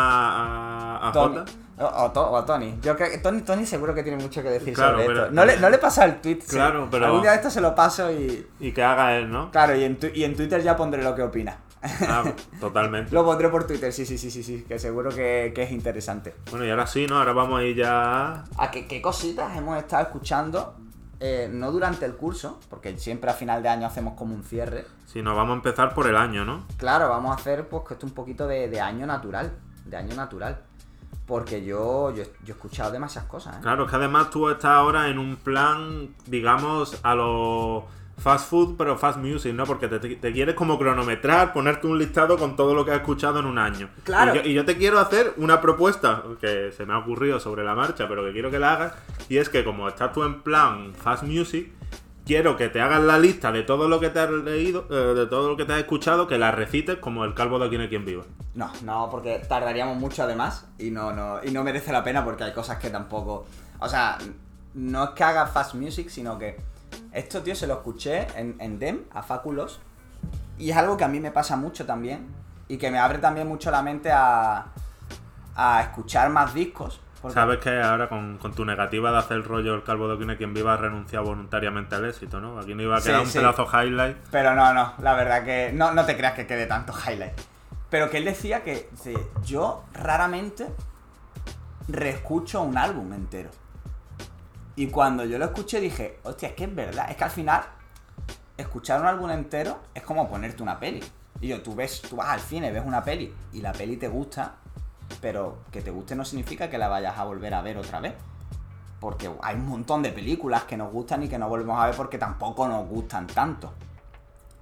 a. Jota. O, o To- o a Tony. Yo creo que Tony, Tony seguro que tiene mucho que decir Claro, sobre pero- esto. No le, no le pasa el tweet. sí. Claro, pero- Algún día de esto se lo paso y. Y que haga él, ¿no? Claro, y en, tu- y en Twitter ya pondré lo que opina. Ah, totalmente. lo pondré por Twitter, sí, sí, sí, sí, sí. Que seguro que, que es interesante. Bueno, y ahora sí, ¿no? Ahora vamos a ir ya. ¿A qué, qué cositas hemos estado escuchando? eh, no durante el curso, porque siempre a final de año hacemos como un cierre. Si nos vamos a empezar por el año, ¿no? Claro, vamos a hacer pues que esto un poquito de, de año natural. De año natural. Porque yo, yo, yo he escuchado demasiadas cosas, ¿eh? Claro, es que además tú estás ahora en un plan, digamos, a lo fast food, pero fast music, ¿no? Porque te, te quieres como cronometrar, ponerte un listado con todo lo que has escuchado en un año. Claro. Y yo, y yo te quiero hacer una propuesta que se me ha ocurrido sobre la marcha, pero que quiero que la hagas. Y es que como estás tú en plan fast music, quiero que te hagas la lista de todo lo que te has leído, eh, de todo lo que te has escuchado, que la recites como el calvo de aquí en quien viva. No, no, porque tardaríamos mucho además y no, no, y no merece la pena porque hay cosas que tampoco... O sea, no es que haga fast music, sino que esto, tío, se lo escuché en, en Dem, a Faculos, y es algo que a mí me pasa mucho también y que me abre también mucho la mente a, a escuchar más discos. Sabes que ahora con, con tu negativa de hacer el rollo el calvo de en quien viva has renunciado voluntariamente al éxito, ¿no? Aquí no iba a quedar Sí, un sí. pedazo highlight. Pero no, no, la verdad que no, no te creas que quede tanto highlight. Pero que él decía que dice, yo raramente reescucho un álbum entero. Y cuando yo lo escuché dije, hostia, es que es verdad, es que al final escuchar un álbum entero es como ponerte una peli. Y yo, tú ves, tú vas al cine, ves una peli y la peli te gusta, pero que te guste no significa que la vayas a volver a ver otra vez. Porque hay un montón de películas que nos gustan y que no volvemos a ver porque tampoco nos gustan tanto.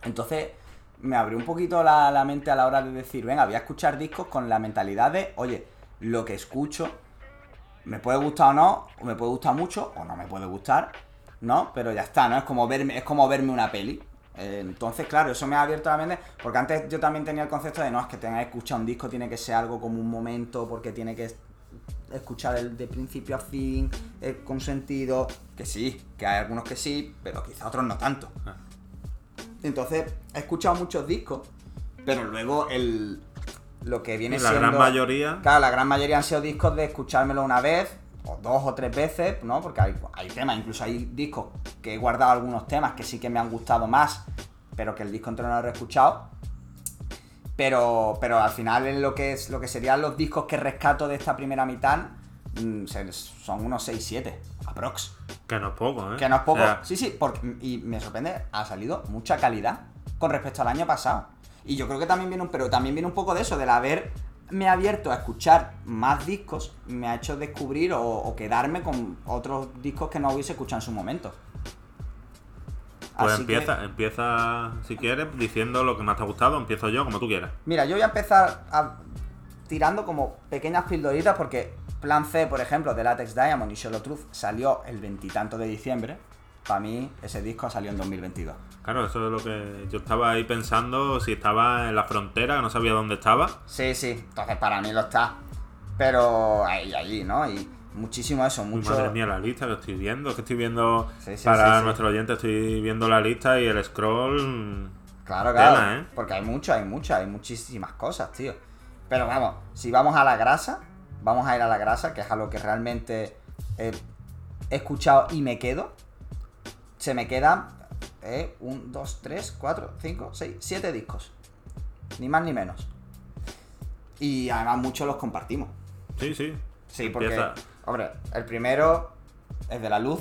Entonces me abrió un poquito la, la mente a la hora de decir, venga, voy a escuchar discos con la mentalidad de, oye, lo que escucho me puede gustar o no, o me puede gustar mucho, o no me puede gustar, ¿no? Pero ya está, ¿no? Es como verme, es como verme una peli. Entonces, claro, eso me ha abierto la mente, porque antes yo también tenía el concepto de, no, es que tenga que escuchar un disco, tiene que ser algo como un momento, porque tiene que escuchar el de principio a fin, eh, con sentido, que sí, que hay algunos que sí, pero quizá otros no tanto. Ah. Entonces, he escuchado muchos discos, pero luego el lo que viene la siendo... gran mayoría. Claro, la gran mayoría han sido discos de escuchármelo una vez, o dos o tres veces, ¿no? Porque hay, hay temas, incluso hay discos que he guardado algunos temas que sí que me han gustado más, pero que el disco entero no lo he escuchado. Pero, pero al final en lo que es lo que serían los discos que rescato de esta primera mitad, mm, son unos 6-7, aprox. Que no es poco, ¿eh? Que no es poco. O sea, sí, sí, porque, y me sorprende, ha salido mucha calidad con respecto al año pasado. Y yo creo que también viene un, pero también viene un poco de eso, del haberme abierto a escuchar más discos, me ha hecho descubrir o, o quedarme con otros discos que no hubiese escuchado en su momento. pues Así que- empieza, empieza, si quieres, diciendo lo que más te ha gustado. Empiezo yo, como tú quieras. Mira, yo voy a empezar a- tirando como pequeñas pildoritas porque Plan C, por ejemplo, de Latex Diamond y Shallow Truth salió el veintitanto de diciembre. Para mí, ese disco salió en 2022. Claro, eso es lo que yo estaba ahí pensando, si estaba en la frontera, que no sabía dónde estaba. Sí, sí, entonces para mí lo está. Pero ahí, allí, ¿no? Y muchísimo eso, mucho. madre mía, la lista que estoy viendo, que estoy viendo Sí, sí, para sí, nuestro oyente, estoy viendo la lista y el scroll. Claro, claro. Tela, ¿eh? Porque hay mucho, hay mucho, hay muchísimas cosas, tío. Pero vamos, si vamos a la grasa, vamos a ir a la grasa, que es a lo que realmente he escuchado y me quedo. Se me quedan eh, un, dos, tres, cuatro, cinco, seis, siete discos. Ni más ni menos. Y además muchos los compartimos. Sí, sí. Sí, porque, Empieza- hombre, el primero es de la luz,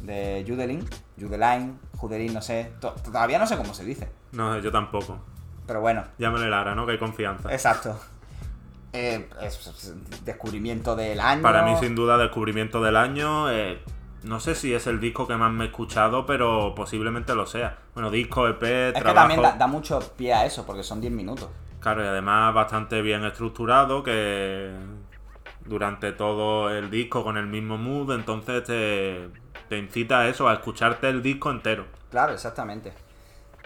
de Judelin, Judeline, Judelin, no sé, to- todavía no sé cómo se dice, No, yo tampoco. pero bueno, Llámale Lara, ¿no? Que hay confianza. exacto. Eh, es, es descubrimiento del año. Para mí, sin duda, descubrimiento del año. eh, no sé si es el disco que más me he escuchado, pero posiblemente lo sea. Bueno, disco, EP, Es que también da, da mucho pie a eso, porque son 10 minutos. Claro, y además bastante bien estructurado, que durante todo el disco con el mismo mood, entonces te, te incita a eso, a escucharte el disco entero. Claro, exactamente.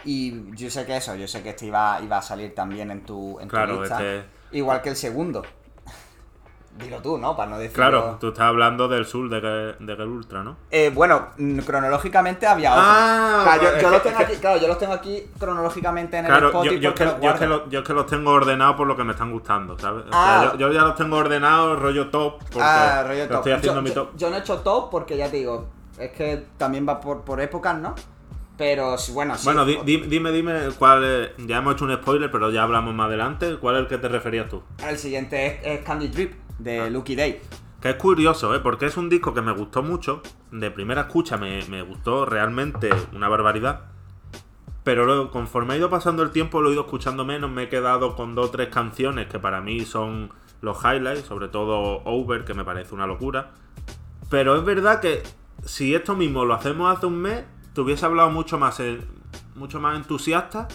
Y yo sé que eso, yo sé que este iba, iba a salir también en tu, en tu Claro, lista. este- Igual que el segundo. Dilo tú, ¿no? Para no decirlo. Claro, tú estás hablando del sur de, de Girl Ultra, ¿no? Eh, bueno, mm, cronológicamente había otro. Ah, Claro, yo, los tengo aquí, claro, yo los tengo aquí cronológicamente en el Claro, yo, Spotify yo es que, los yo es que lo- yo es que los tengo ordenados por lo que me están gustando, ¿sabes? O Ah. sea, yo, ya los tengo ordenados rollo top, porque Ah, rollo lo top. estoy haciendo mi top. yo no he hecho top porque ya te digo, es que también va por, por épocas, ¿no? Pero bueno, sí. Bueno, di- di- dime, dime cuál es- Ya hemos hecho un spoiler, pero ya hablamos más adelante. ¿Cuál es el que te referías tú? El siguiente es, es Candy Drip de Ah. Lucky Day. Que es curioso, ¿eh? Porque es un disco que me gustó mucho. De primera escucha me, me gustó realmente una barbaridad. Pero luego, conforme ha ido pasando el tiempo, lo he ido escuchando menos. Me he quedado con dos o tres canciones que para mí son los highlights. Sobre todo Over, que me parece una locura. Pero es verdad que si esto mismo lo hacemos hace un mes, te hubiese hablado mucho más, eh, mucho más entusiasta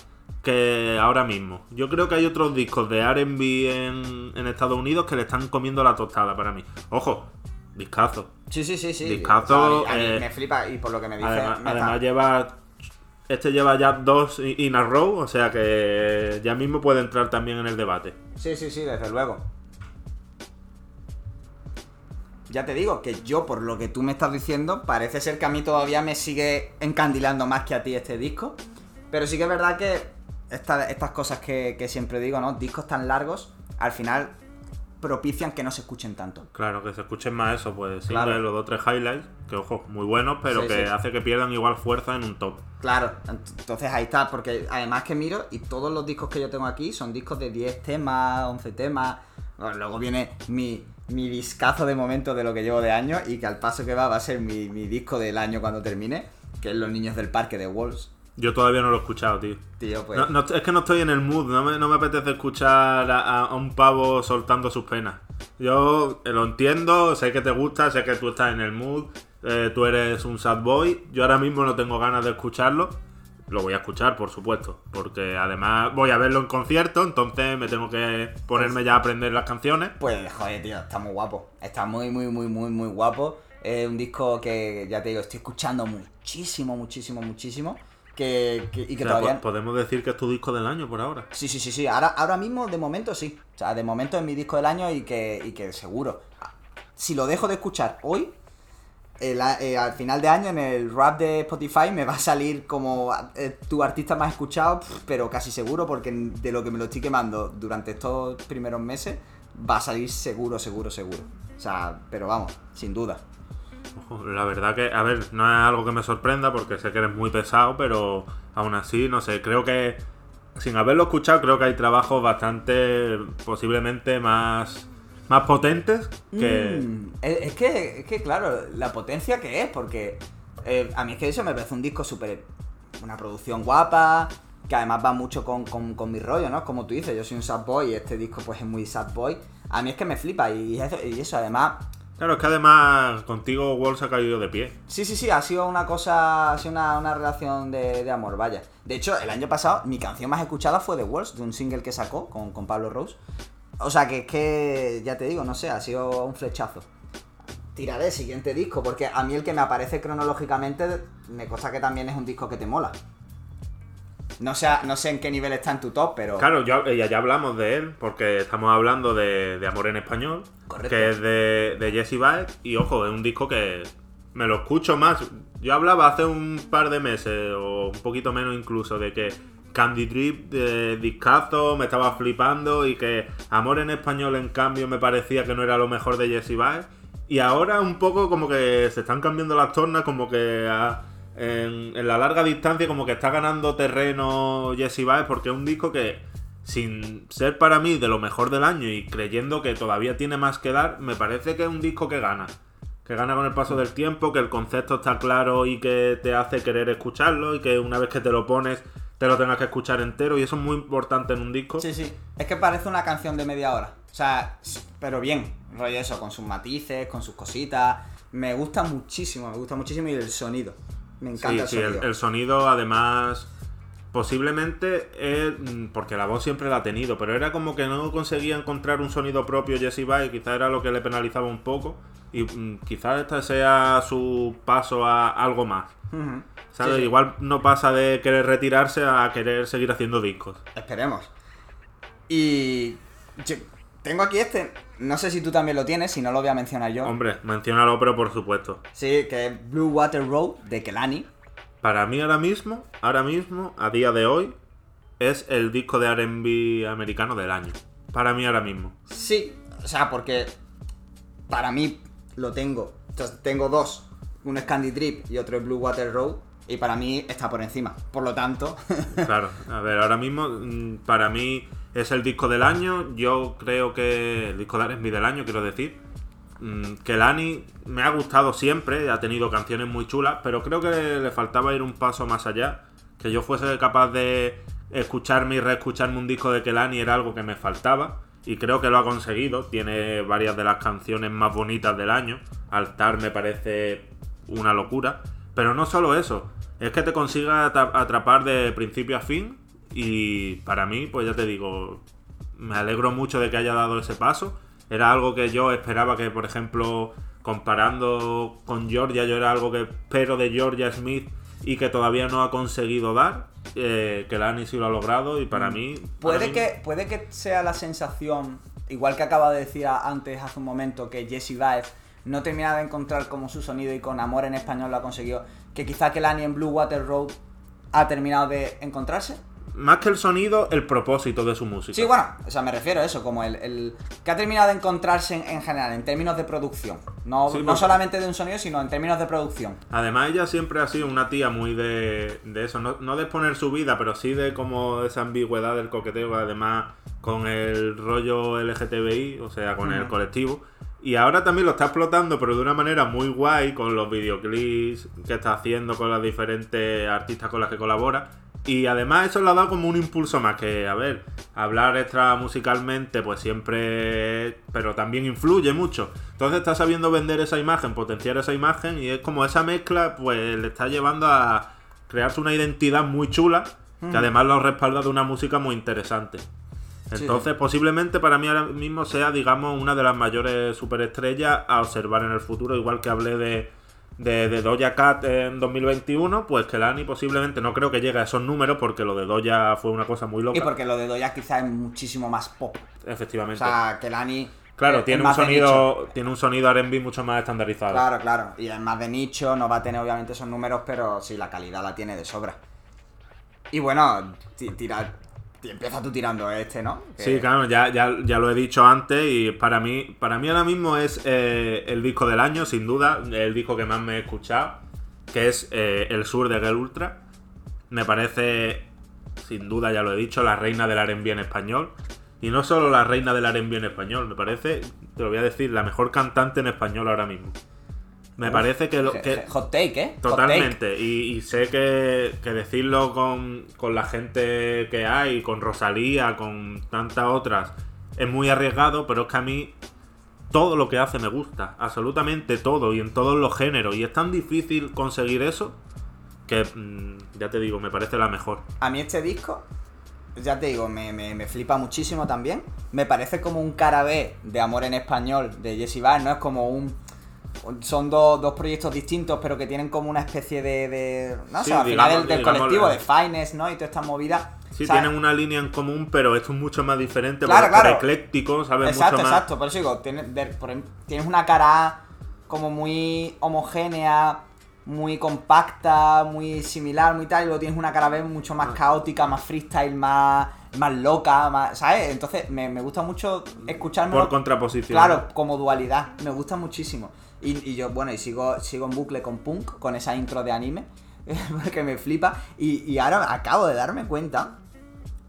que ahora mismo. Yo creo que hay otros discos de RB en, en Estados Unidos que le están comiendo la tostada para mí. Ojo, discazo. Sí, sí, sí, sí. Discazo, O sea, a mí- a mí eh, me flipa y por lo que me dice. Además, me además está- lleva. Este lleva ya dos in a row, o sea que ya mismo puede entrar también en el debate. Sí, sí, sí, desde luego. Ya te digo que yo, por lo que tú me estás diciendo, parece ser que a mí todavía me sigue encandilando más que a ti este disco. Pero sí que es verdad que esta- estas cosas que, que siempre digo, ¿no? Discos tan largos, al final propician que no se escuchen tanto. Claro, que se escuchen más eso, pues Claro. los dos o tres highlights, que ojo, muy buenos, pero Sí, que sí. hace que pierdan igual fuerza en un top. Claro, ent- entonces ahí está, porque además que miro y todos los discos que yo tengo aquí son discos de 10 temas, 11 temas. Bueno, luego viene mi, mi discazo de momento de lo que llevo de año y que al paso que va va a ser mi, mi disco del año cuando termine, que es Los Niños del Parque de Wolves. Yo todavía no lo he escuchado, tío. Tío, pues... No, no, es que no estoy en el mood, no me, no me apetece escuchar a, a un pavo soltando sus penas. Yo eh, lo entiendo, sé que te gusta, sé que tú estás en el mood, eh, tú eres un sad boy. Yo ahora mismo no tengo ganas de escucharlo. Lo voy a escuchar, por supuesto, porque además voy a verlo en concierto, entonces me tengo que ponerme ya a aprender las canciones. Pues, joder, tío, está muy guapo. Está muy, muy, muy, muy, muy guapo. Es un disco que, ya te digo, estoy escuchando muchísimo, muchísimo, muchísimo. Que, que- y que O sea, todavía... po- podemos decir que es tu disco del año por ahora. Sí, sí, sí, sí. Ahora, ahora mismo, de momento, sí. O sea, de momento es mi disco del año y que, y que seguro. Si lo dejo de escuchar hoy, el eh, al final de año en el rap de Spotify me va a salir como eh, tu artista más escuchado, pero casi seguro, porque de lo que me lo estoy quemando durante estos primeros meses, va a salir seguro, seguro, seguro. O sea, pero vamos, sin duda. La verdad que, a ver, no es algo que me sorprenda porque sé que eres muy pesado, pero aún así, no sé, creo que sin haberlo escuchado, creo que hay trabajos bastante, posiblemente más, más potentes que... Mm, es, que, es que, claro, la potencia que es, porque eh, a mí es que eso me parece un disco súper... Una producción guapa, que además va mucho con, con, mi rollo, ¿no? Como tú dices, yo soy un sad boy y este disco pues es muy sad boy. A mí es que me flipa y eso además... Claro, es que además contigo Walls ha caído de pie. Sí, sí, sí, ha sido una cosa, ha sido una, relación de, de amor, vaya. De hecho, el año pasado mi canción más escuchada fue The Walls, de un single que sacó con, con Pablo Rose. O sea que es que, ya te digo, no sé, ha sido un flechazo. Tiraré siguiente disco, porque a mí el que me aparece cronológicamente me consta que también es un disco que te mola. No sé, no sé en qué nivel está en tu top, pero. Claro, ya, ya, ya hablamos de él, porque estamos hablando de, de Amor en Español, Correcto. que es de, de Jesse Baez, y ojo, es un disco que me lo escucho más. Yo hablaba hace un par de meses, o un poquito menos incluso, de que Candy Drip de discazo me estaba flipando y que Amor en Español, en cambio, me parecía que no era lo mejor de Jesse Baez. Y ahora un poco como que se están cambiando las tornas, como que a- en, la larga distancia como que está ganando terreno Jesse Baez porque es un disco que sin ser para mí de lo mejor del año y creyendo que todavía tiene más que dar, me parece que es un disco que gana. Que gana con el paso del tiempo, que el concepto está claro y que te hace querer escucharlo y que una vez que te lo pones te lo tengas que escuchar entero y eso es muy importante en un disco. Sí, sí. Es que parece una canción de media hora. O sea, pero bien. Rollo eso, con sus matices, con sus cositas. Me gusta muchísimo, me gusta muchísimo y el sonido. Me encanta Sí, el sí, el, sonido. el sonido además posiblemente es mm, porque la voz siempre la ha tenido, pero era como que no conseguía encontrar un sonido propio Jesse Baez, quizás era lo que le penalizaba un poco y mm, quizás este sea su paso a algo más. Ujú. ¿Sabes? Sí, sí. Igual no pasa de querer retirarse a querer seguir haciendo discos. Esperemos. Y tengo aquí este. No sé si tú también lo tienes, si no lo voy a mencionar yo. Hombre, menciónalo, pero por supuesto. Sí, que es Blue Water Road de Kelani. Para mí ahora mismo, ahora mismo, a día de hoy, es el disco de RB americano del año. Para mí ahora mismo. Sí, o sea, porque para mí lo tengo. Entonces, tengo dos. Uno es Candy Drip y otro es Blue Water Road. Y para mí está por encima. Por lo tanto, Claro, a ver, ahora mismo mm, para mí es el disco del año. Yo creo que el disco de R&B del año, quiero decir. Mm, Que Lani me ha gustado siempre, ha tenido canciones muy chulas, pero creo que le faltaba ir un paso más allá. Que yo fuese capaz de escucharme y reescucharme un disco de Kelani era algo que me faltaba. Y creo que lo ha conseguido. Tiene varias de las canciones más bonitas del año. Altar me parece una locura. Pero no solo eso. Es que te consiga atrapar de principio a fin. Y para mí, pues ya te digo, me alegro mucho de que haya dado ese paso. Era algo que yo esperaba que, por ejemplo, comparando con Georgia, yo era algo que espero de Georgia Smith y que todavía no ha conseguido dar. Eh, que Lani sí lo ha logrado y para mí... ahora puede que, puede que sea la sensación, igual que acaba de decir antes, hace un momento, que Jesse Baez no termina de encontrar como su sonido y con amor en español lo ha conseguido, que quizá Kelani en Blue Water Road ha terminado de encontrarse. Más que el sonido, el propósito de su música. Sí, bueno, o sea, me refiero a eso, como el, el- que ha terminado de encontrarse en, en general, en términos de producción. No, Sí, no solamente de un sonido, sino en términos de producción. Además, ella siempre ha sido una tía muy de, de eso, no, no de exponer su vida, pero sí de como esa ambigüedad del coqueteo, además con el rollo LGTBI, o sea, con el colectivo. Y ahora también lo está explotando, pero de una manera muy guay, con los videoclips que está haciendo con las diferentes artistas con las que colabora. Y además eso le ha dado como un impulso más que, a ver, hablar extra musicalmente pues siempre... pero también influye mucho. Entonces está sabiendo vender esa imagen, potenciar esa imagen y es como esa mezcla pues le está llevando a crearse una identidad muy chula que además lo respalda de una música muy interesante. Entonces, posiblemente para mí ahora mismo sea, digamos, una de las mayores superestrellas a observar en el futuro, igual que hablé de, de, de Doja Cat en 2021, pues que Lani posiblemente no creo que llegue a esos números porque lo de Doja fue una cosa muy loca. Y porque lo de Doya quizá es muchísimo más pop. O Efectivamente. sea, Kelani. claro, es tiene un sonido, tiene un sonido R&B mucho más estandarizado. Claro, claro. Y es más de nicho, no va a tener obviamente esos números, pero sí, la calidad la tiene de sobra. Y bueno, ti- tira, ti- empieza tú tirando este, ¿no? Que- Sí, claro, ya, ya, ya lo he dicho antes y para mí, para mí ahora mismo es eh, el disco del año, sin duda, el disco que más me he escuchado, que es eh, El Sur de Girl Ultra. Me parece, sin duda, ya lo he dicho, la reina del R&B en español. Y no solo la reina del R&B en español, me parece, te lo voy a decir, la mejor cantante en español ahora mismo. Me Uf, parece que, lo, que Hot take, ¿eh? Take. Totalmente, y, y sé que, que decirlo con, con la gente que hay, con Rosalía, con tantas otras, es muy arriesgado, pero es que a mí todo lo que hace me gusta, absolutamente todo, y en todos los géneros, y es tan difícil conseguir eso que, mm, ya te digo, me parece la mejor. A mí este disco, ya te digo, me, me- me flipa muchísimo también. Me parece como un cara B de Amor en Español de Jesse Bass, ¿no? Es como un... Son dos, dos proyectos distintos, pero que tienen como una especie de... de no Sí, sé, al final digamos- del, del digamos- colectivo, de Finest, ¿no? Y toda esta movida. Sí, ¿sabes? tienen una línea en común, pero esto es mucho más diferente, Claro, ecléctico, ¿sabes? Exacto, mucho más... exacto. Por eso digo, tienes, de- por em- tienes una cara como muy homogénea, muy compacta, muy similar, muy tal, y luego tienes una cara B mucho Ah. más caótica, más freestyle, más, más loca, más, ¿sabes? Entonces me, me gusta mucho escucharme Por contraposición. Claro, como dualidad. Me gusta muchísimo. Y, y yo, bueno, y sigo, sigo en bucle con Punk, con esa intro de anime, porque me flipa. Y, y ahora acabo de darme cuenta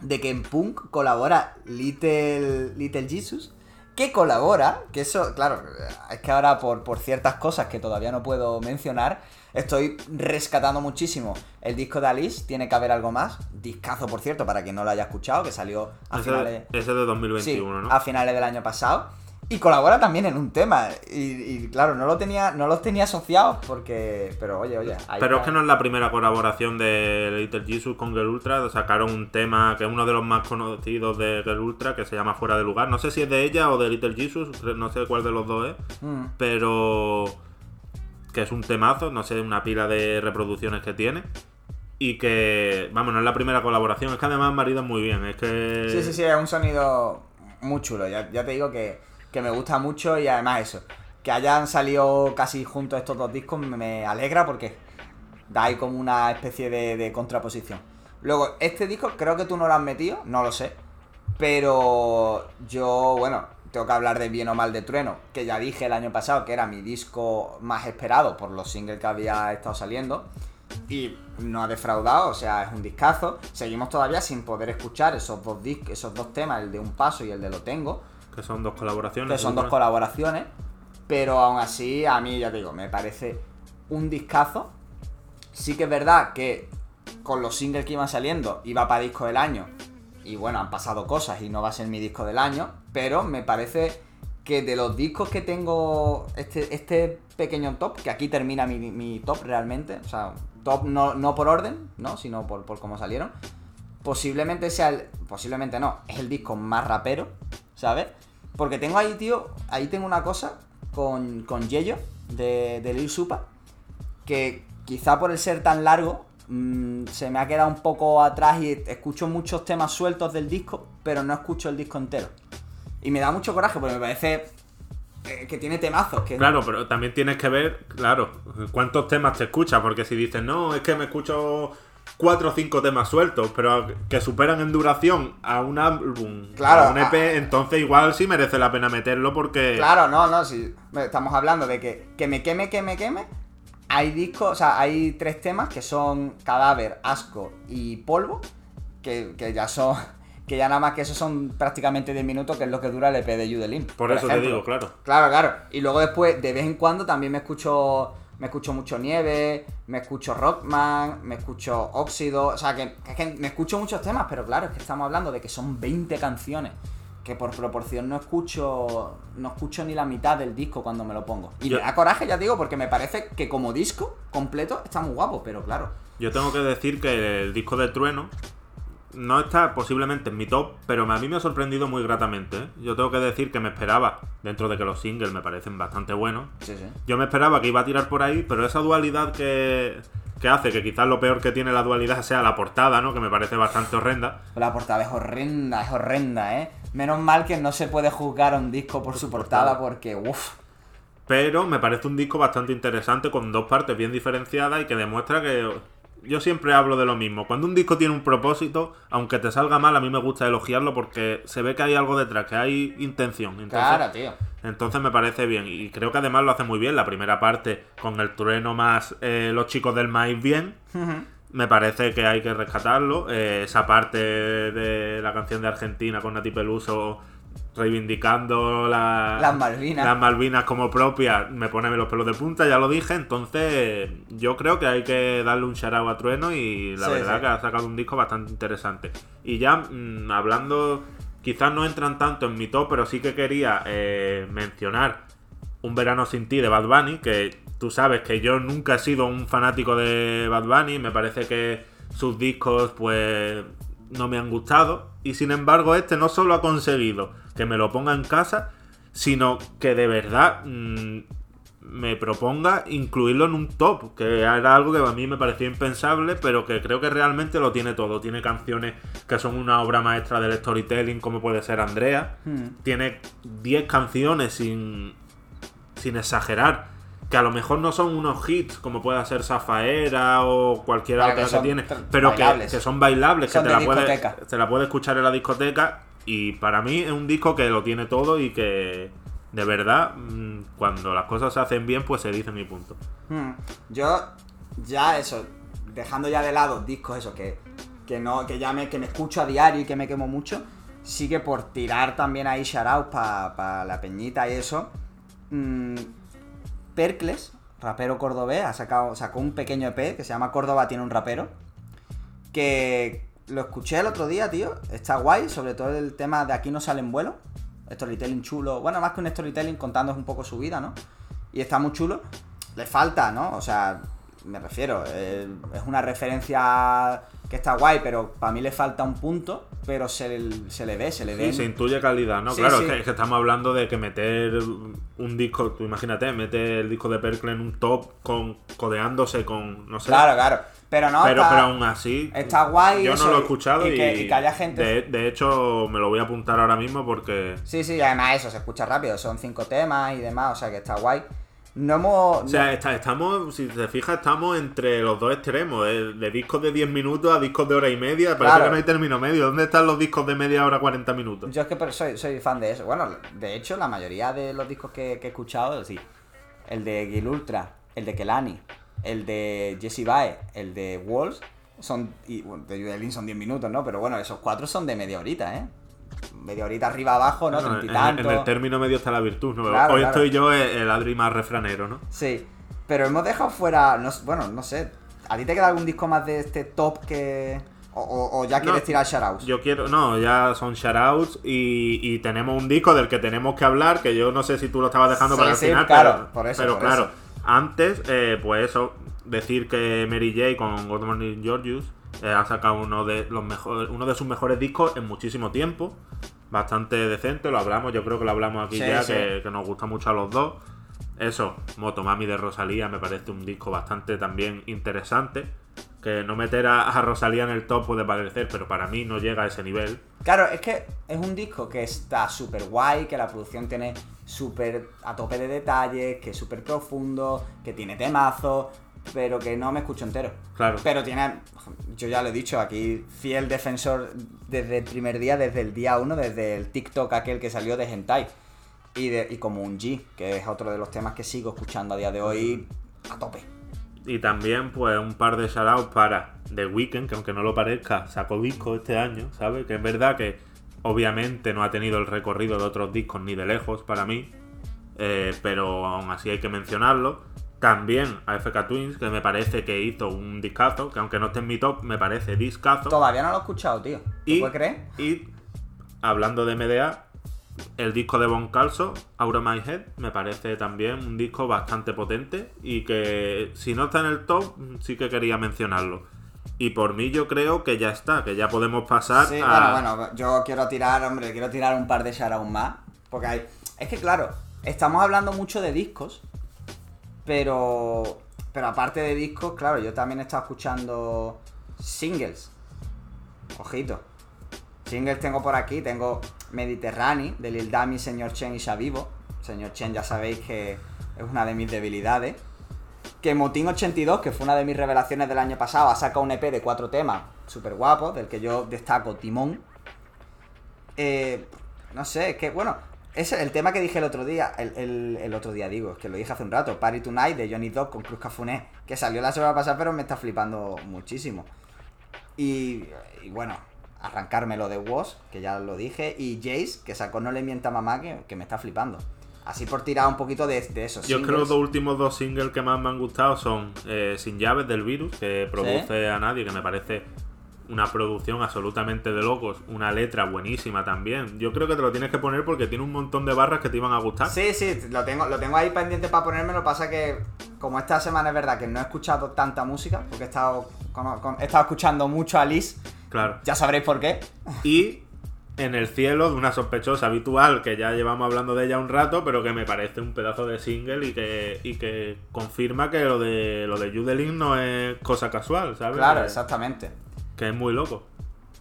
de que en Punk colabora Little, Little Jesus, que colabora, que eso, claro, es que ahora por, por ciertas cosas que todavía no puedo mencionar, estoy rescatando muchísimo el disco de Alice, tiene que haber algo más, discazo por cierto, para quien no lo haya escuchado, que salió a Ese, finales... ese de 2021, Sí, ¿no? a finales del año pasado. Y colabora también en un tema. Y, y, claro, no lo tenía, no los tenía asociados porque. Pero oye, oye. Pero es que no es la primera colaboración de Little Jesus con Girl Ultra. Sacaron un tema que es uno de los más conocidos de Girl Ultra, que se llama Fuera de Lugar. No sé si es de ella o de Little Jesus, no sé cuál de los dos es. Mm. Pero que es un temazo, no sé, una pila de reproducciones que tiene. Y que, vamos, no es la primera colaboración, es que además maridan muy bien. Es que. Sí, sí, sí, es un sonido muy chulo. Ya, ya te digo que, que me gusta mucho y además eso. Que hayan salido casi juntos estos dos discos me- alegra porque da ahí como una especie de, de contraposición. Luego, este disco creo que tú no lo has metido, no lo sé. Pero yo, bueno, tengo que hablar de Bien o Mal de Trueno, que ya dije el año pasado que era mi disco más esperado por los singles que había estado saliendo. Y no ha defraudado, o sea, es un discazo. Seguimos todavía sin poder escuchar esos dos discos, esos dos temas, el de Un Paso y el de Lo Tengo, Que son dos colaboraciones. que son dos colaboraciones. Pero aún así, a mí, ya te digo, me parece un discazo. Sí que es verdad que con los singles que iban saliendo iba para disco del año. Y bueno, han pasado cosas y no va a ser mi disco del año. Pero me parece que de los discos que tengo, este, este pequeño top, que aquí termina mi, mi top realmente, o sea, top no, no por orden, ¿no? Sino por, por cómo salieron. Posiblemente sea el. Posiblemente no, es el disco más rapero, ¿sabes? Porque tengo ahí, tío, ahí tengo una cosa con, con Yello de, de Lil Supa, que quizá por el ser tan largo mm, se me ha quedado un poco atrás y escucho muchos temas sueltos del disco, pero no escucho el disco entero. Y me da mucho coraje porque me parece eh, que tiene temazos. Que Claro, pero también tienes que ver, claro, cuántos temas te escuchas, porque si dices, no, es que me escucho cuatro o cinco temas sueltos, pero que superan en duración a un álbum, Claro, a un EP, a- entonces igual sí merece la pena meterlo porque... Claro, no, no, si estamos hablando de que, que me queme, que me queme. Hay discos, o sea, hay tres temas que son Cadáver, Asco y Polvo, que, que ya son, que ya nada más que eso son prácticamente 10 minutos, que es lo que dura el EP de Judelin. Por eso te digo, claro. Claro, claro. Y luego después, de vez en cuando, también me escucho. Me escucho mucho Nieve, me escucho Rockman, me escucho Óxido. O sea, que, que me escucho muchos temas, pero claro, es que estamos hablando de que son 20 canciones. Que por proporción no escucho. No escucho ni la mitad del disco cuando me lo pongo. Y Yo- me da coraje, ya te digo, porque me parece que como disco completo está muy guapo, pero claro. Yo tengo que decir que el disco de Trueno no está posiblemente en mi top, pero a mí me ha sorprendido muy gratamente. ¿eh? Yo tengo que decir que me esperaba, dentro de que los singles me parecen bastante buenos, Sí, sí. Yo me esperaba que iba a tirar por ahí, pero esa dualidad que, que hace, que quizás lo peor que tiene la dualidad sea la portada, ¿no? Que me parece bastante horrenda. La portada es horrenda, es horrenda, ¿eh? Menos mal que no se puede juzgar a un disco por su portada, porque, uff. Pero me parece un disco bastante interesante, con dos partes bien diferenciadas y que demuestra que... Yo siempre hablo de lo mismo. Cuando un disco tiene un propósito, aunque te salga mal, a mí me gusta elogiarlo porque se ve que hay algo detrás, que hay intención. Entonces, Claro, tío. Entonces me parece bien. Y creo que además lo hace muy bien. La primera parte con el trueno más eh, los chicos del maíz bien. me parece que hay que rescatarlo. Eh, esa parte de la canción de Argentina con Nati Peluso reivindicando la- Las Malvinas. las Malvinas como propias me pone los pelos de punta, ya lo dije. Entonces, yo creo que hay que darle un shout a Trueno y la Sí, verdad sí. que ha sacado un disco bastante interesante. Y ya mm, hablando, quizás no entran tanto en mi top, pero sí que quería eh, mencionar Un verano sin ti de Bad Bunny, que tú sabes que yo nunca he sido un fanático de Bad Bunny, me parece que sus discos pues no me han gustado y sin embargo este no solo ha conseguido que me lo ponga en casa, sino que de verdad mm, me proponga incluirlo en un top, que era algo que a mí me parecía impensable, pero que creo que realmente lo tiene todo. Tiene canciones que son una obra maestra del storytelling, como puede ser Andrea. Hmm. Tiene 10 canciones sin, sin exagerar, que a lo mejor no son unos hits, como pueda ser Zafaera o cualquiera que otra que, son tiene, pero que, que son bailables, Son que te la, puedes, te la puedes escuchar en la discoteca. Y para mí es un disco que lo tiene todo y que de verdad, mm, cuando las cosas se hacen bien, pues se dicen y punto. Hmm. Yo, ya eso, dejando ya de lado discos eso, que, que no, que ya me, que me escucho a diario y que me quemo mucho, sí que por tirar también ahí shoutouts para la peñita y eso, mm, Percles, rapero cordobés, ha sacado, sacó un pequeño EP que se llama Córdoba tiene un rapero, que lo escuché el otro día, tío, está guay, sobre todo el tema de aquí no salen vuelos, storytelling chulo, bueno, más que un storytelling contándoos un poco su vida, ¿no? Y está muy chulo, le falta, ¿no? O sea, me refiero, eh, es una referencia que está guay, pero para mí le falta un punto, pero se, se le ve, se le ve. Sí, se intuye calidad, ¿no? Sí, claro, sí. Es, que, es que estamos hablando de que meter un disco, tú imagínate, mete el disco de Percle en un top con codeándose con, no sé. Claro, claro. Pero no, pero, está- pero aún así. está guay Yo eso, no lo he escuchado y, y que- y que haya gente- De, de hecho, me lo voy a apuntar ahora mismo porque. Sí, sí, y además eso, se escucha rápido, son cinco temas y demás, o sea que está guay. No hemos... O sea, está- estamos, si te fijas, estamos entre los dos extremos, de, de discos de 10 minutos a discos de hora y media. Parece Claro. que no hay término medio. ¿Dónde están los discos de media hora, 40 minutos? Yo es que soy, soy fan de eso. Bueno, de hecho, la mayoría de los discos que, que he escuchado, sí. El de Gil Ultra, el de Kelani, el de Jesse Bae, el de Walls, son. Y bueno, de Judelin son 10 minutos, ¿no? Pero bueno, esos cuatro son de media horita, ¿eh? Media horita arriba abajo, ¿no? Bueno, en, en el término medio está la virtud, ¿no? Claro, Hoy claro. estoy yo el, el Adri más refranero, ¿no? Sí. Pero hemos dejado fuera. no bueno, no sé. ¿A ti te queda algún disco más de este top que. O, o- o ya No, quieres tirar shoutouts? Yo quiero, no, ya son shoutouts y, y tenemos un disco del que tenemos que hablar, que yo no sé si tú lo estabas dejando Sí, para el sí, final, claro, pero, por eso, pero por claro, eso. antes, eh, pues eso, decir que Mary J con God Morning Georgius eh, ha sacado uno de los mejores, uno de sus mejores discos en muchísimo tiempo, bastante decente, lo hablamos, yo creo que lo hablamos aquí Sí, ya, sí. Que, que nos gusta mucho a los dos. Eso, Motomami de Rosalía me parece un disco bastante también interesante. Que no meter a, a Rosalía en el top puede parecer, pero para mí no llega a ese nivel. Claro, es que es un disco que está súper guay, que la producción tiene súper a tope de detalles, que es súper profundo, que tiene temazo, pero que no me escucho entero. Claro. Pero tiene, yo ya lo he dicho, aquí fiel defensor desde el primer día, desde el día uno, desde el TikTok aquel que salió de Hentai. Y, de, y como un G, que es otro de los temas que sigo escuchando a día de hoy a tope. Y también, pues, un par de shoutouts para The Weeknd, que aunque no lo parezca, sacó disco este año, ¿sabes? Que es verdad que obviamente no ha tenido el recorrido de otros discos ni de lejos para mí, eh, pero aún así hay que mencionarlo. También a FK Twins, que me parece que hizo un discazo, que aunque no esté en mi top, me parece discazo. Todavía no lo he escuchado, tío. ¿Te Y, puedes creer? y hablando de MDA, el disco de Bon Calso, Out of My Head, me parece también un disco bastante potente y que si no está en el top, sí que quería mencionarlo. Y por mí yo creo que ya está, que ya podemos pasar Sí, a... bueno, bueno, yo quiero tirar, hombre, quiero tirar un par de shoutouts más. Porque hay. Es que claro, estamos hablando mucho de discos. Pero. Pero aparte de discos, claro, yo también he estado escuchando singles. Ojito. Singles tengo por aquí, tengo Mediterráneo, de Lil Dami, Señor Chen y Shavivo. Señor Chen ya sabéis que es una de mis debilidades. Que Motín 82, que fue una de mis revelaciones del año pasado, ha sacado un EP de cuatro temas súper guapos, del que yo destaco Timón. Eh, no sé, es que bueno, es el tema que dije el otro día, el, el- el otro día digo, es que lo dije hace un rato, Party Tonight de Johnny Dog con Cruz Cafuné, que salió la semana pasada pero me está flipando muchísimo. Y, y bueno, arrancármelo de Woz, que ya lo dije, y Jace, que sacó No le mienta mamá, que, que me está flipando. Así por tirar un poquito de, de esos Yo es que los dos últimos dos singles que más me han gustado son eh, Sin llaves del virus, que produce a nadie, que me parece una producción absolutamente de locos, una letra buenísima también. Yo creo que te lo tienes que poner porque tiene un montón de barras que te iban a gustar. Sí, sí, lo tengo, lo tengo ahí pendiente para ponerme. Lo que pasa que, como esta semana es verdad que no he escuchado tanta música, porque he estado, con- con- he estado escuchando mucho a Liz, Claro. ya sabréis por qué. Y en el cielo de una sospechosa habitual, que ya llevamos hablando de ella un rato, pero que me parece un pedazo de single y que, y que confirma que lo de lo de Judelin no es cosa casual, ¿sabes? Claro, exactamente. Que es muy loco.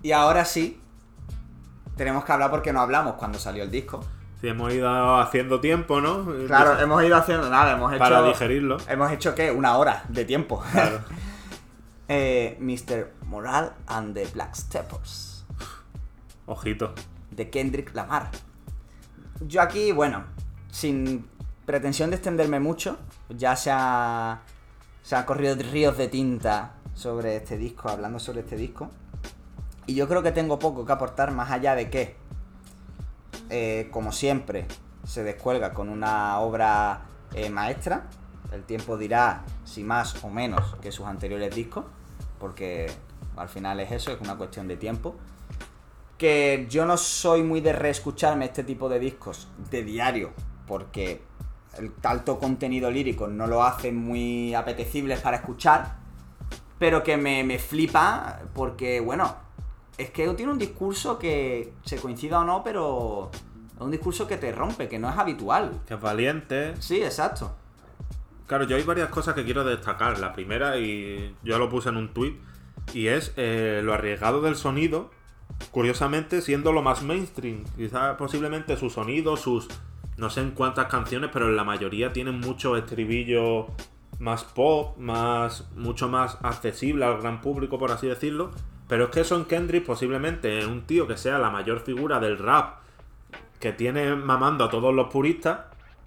Y ahora sí, tenemos que hablar porque no hablamos cuando salió el disco. Si hemos ido haciendo tiempo, ¿no? Claro, hemos ido haciendo nada, hemos hecho. Para digerirlo. Hemos hecho, ¿qué? Una hora de tiempo. Claro. Eh, Mr. Moral and the Black Steppers. Ojito. de Kendrick Lamar. Yo aquí, bueno, sin pretensión de extenderme mucho, ya se ha, se han corrido ríos de tinta sobre este disco, hablando sobre este disco. Y yo creo que tengo poco que aportar más allá de que, eh, como siempre, se descuelga con una obra eh, maestra. El tiempo dirá si más o menos que sus anteriores discos, porque al final es eso, es una cuestión de tiempo que yo no soy muy de reescucharme este tipo de discos de diario, porque el alto contenido lírico no lo hace muy apetecibles para escuchar, pero que me, me flipa porque, bueno, es que tiene un discurso que, se coincida o no, pero es un discurso que te rompe, que no es habitual. Que es valiente. Sí, exacto. Claro, yo hay varias cosas que quiero destacar. La primera, y yo lo puse en un tweet, y es eh, lo arriesgado del sonido, curiosamente siendo lo más mainstream. Quizás posiblemente su sonido, sus no sé en cuántas canciones, pero en la mayoría tienen mucho estribillo más pop, más mucho más accesible al gran público, por así decirlo. Pero es que eso en Kendrick posiblemente un tío que sea la mayor figura del rap, que tiene mamando a todos los puristas,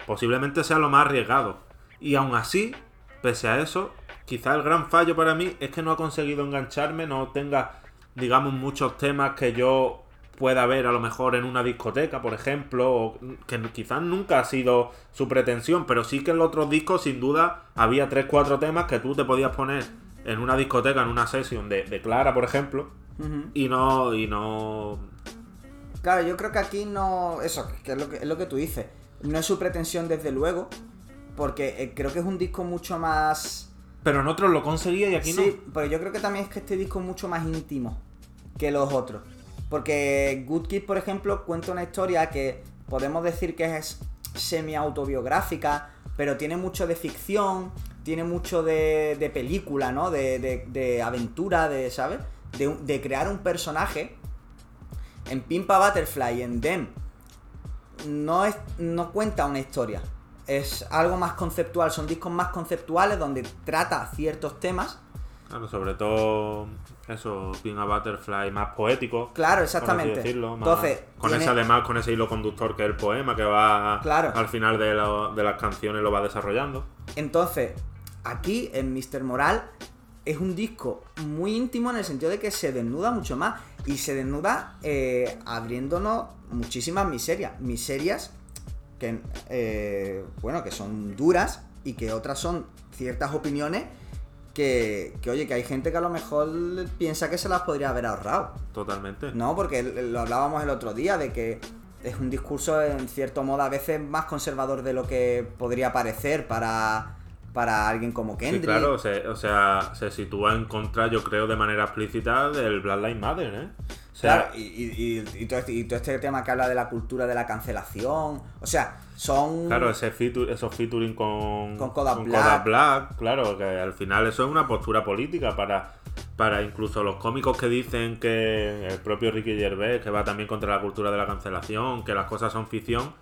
posiblemente sea lo más arriesgado. Y aún así, pese a eso, quizá el gran fallo para mí es que no ha conseguido engancharme, no tenga, digamos, muchos temas que yo pueda ver a lo mejor en una discoteca, por ejemplo, o que quizás nunca ha sido su pretensión, pero sí que en los otros discos, sin duda, había 3-4 temas que tú te podías poner en una discoteca, en una sesión de, de Clara, por ejemplo, y no, y no Claro, yo creo que aquí no. Eso, que es lo que, es lo que tú dices. No es su pretensión, desde luego, porque eh, creo que es un disco mucho más. Pero en otros lo conseguía y aquí sí, no. pero yo creo que también es que este disco es mucho más íntimo que los otros. Porque Good Kid, por ejemplo, cuenta una historia que podemos decir que es semi-autobiográfica, pero tiene mucho de ficción, tiene mucho de, de película, ¿no? De, de- de aventura, de, ¿sabes? De, crear un personaje. En Pimpa Butterfly, en Dem, no, es, no cuenta una historia. Es algo más conceptual, son discos más conceptuales donde trata ciertos temas. Claro, sobre todo eso, Being a Butterfly, más poético. Claro, por así exactamente. decirlo, más- Entonces, con tiene- ese además, con ese hilo conductor que es el poema que va Claro. al final de, lo- de las canciones lo va desarrollando. Entonces, aquí en Mr. Moral es un disco muy íntimo en el sentido de que se desnuda mucho más. Y se desnuda eh, abriéndonos muchísimas miserias. Miserias que, eh, bueno, que son duras y que otras son ciertas opiniones que, que, oye, que hay gente que a lo mejor piensa que se las podría haber ahorrado. Totalmente. No, porque lo hablábamos el otro día de que es un discurso en cierto modo a veces más conservador de lo que podría parecer para, para alguien como Sí, Kendrick. claro, se- o sea, se sitúa en contra, yo creo, de manera explícita del Black Lives Matter, ¿eh? O sea, Claro, y, y- y- y todo este, y todo este tema que habla de la cultura de la cancelación. O sea, son. Claro, ese feature- esos featuring con, Con Kodak con Black. Kodak Black, claro, que al final eso es una postura política para, para incluso los cómicos que dicen que el propio Ricky Gervais, que va también contra la cultura de la cancelación, que las cosas son ficción,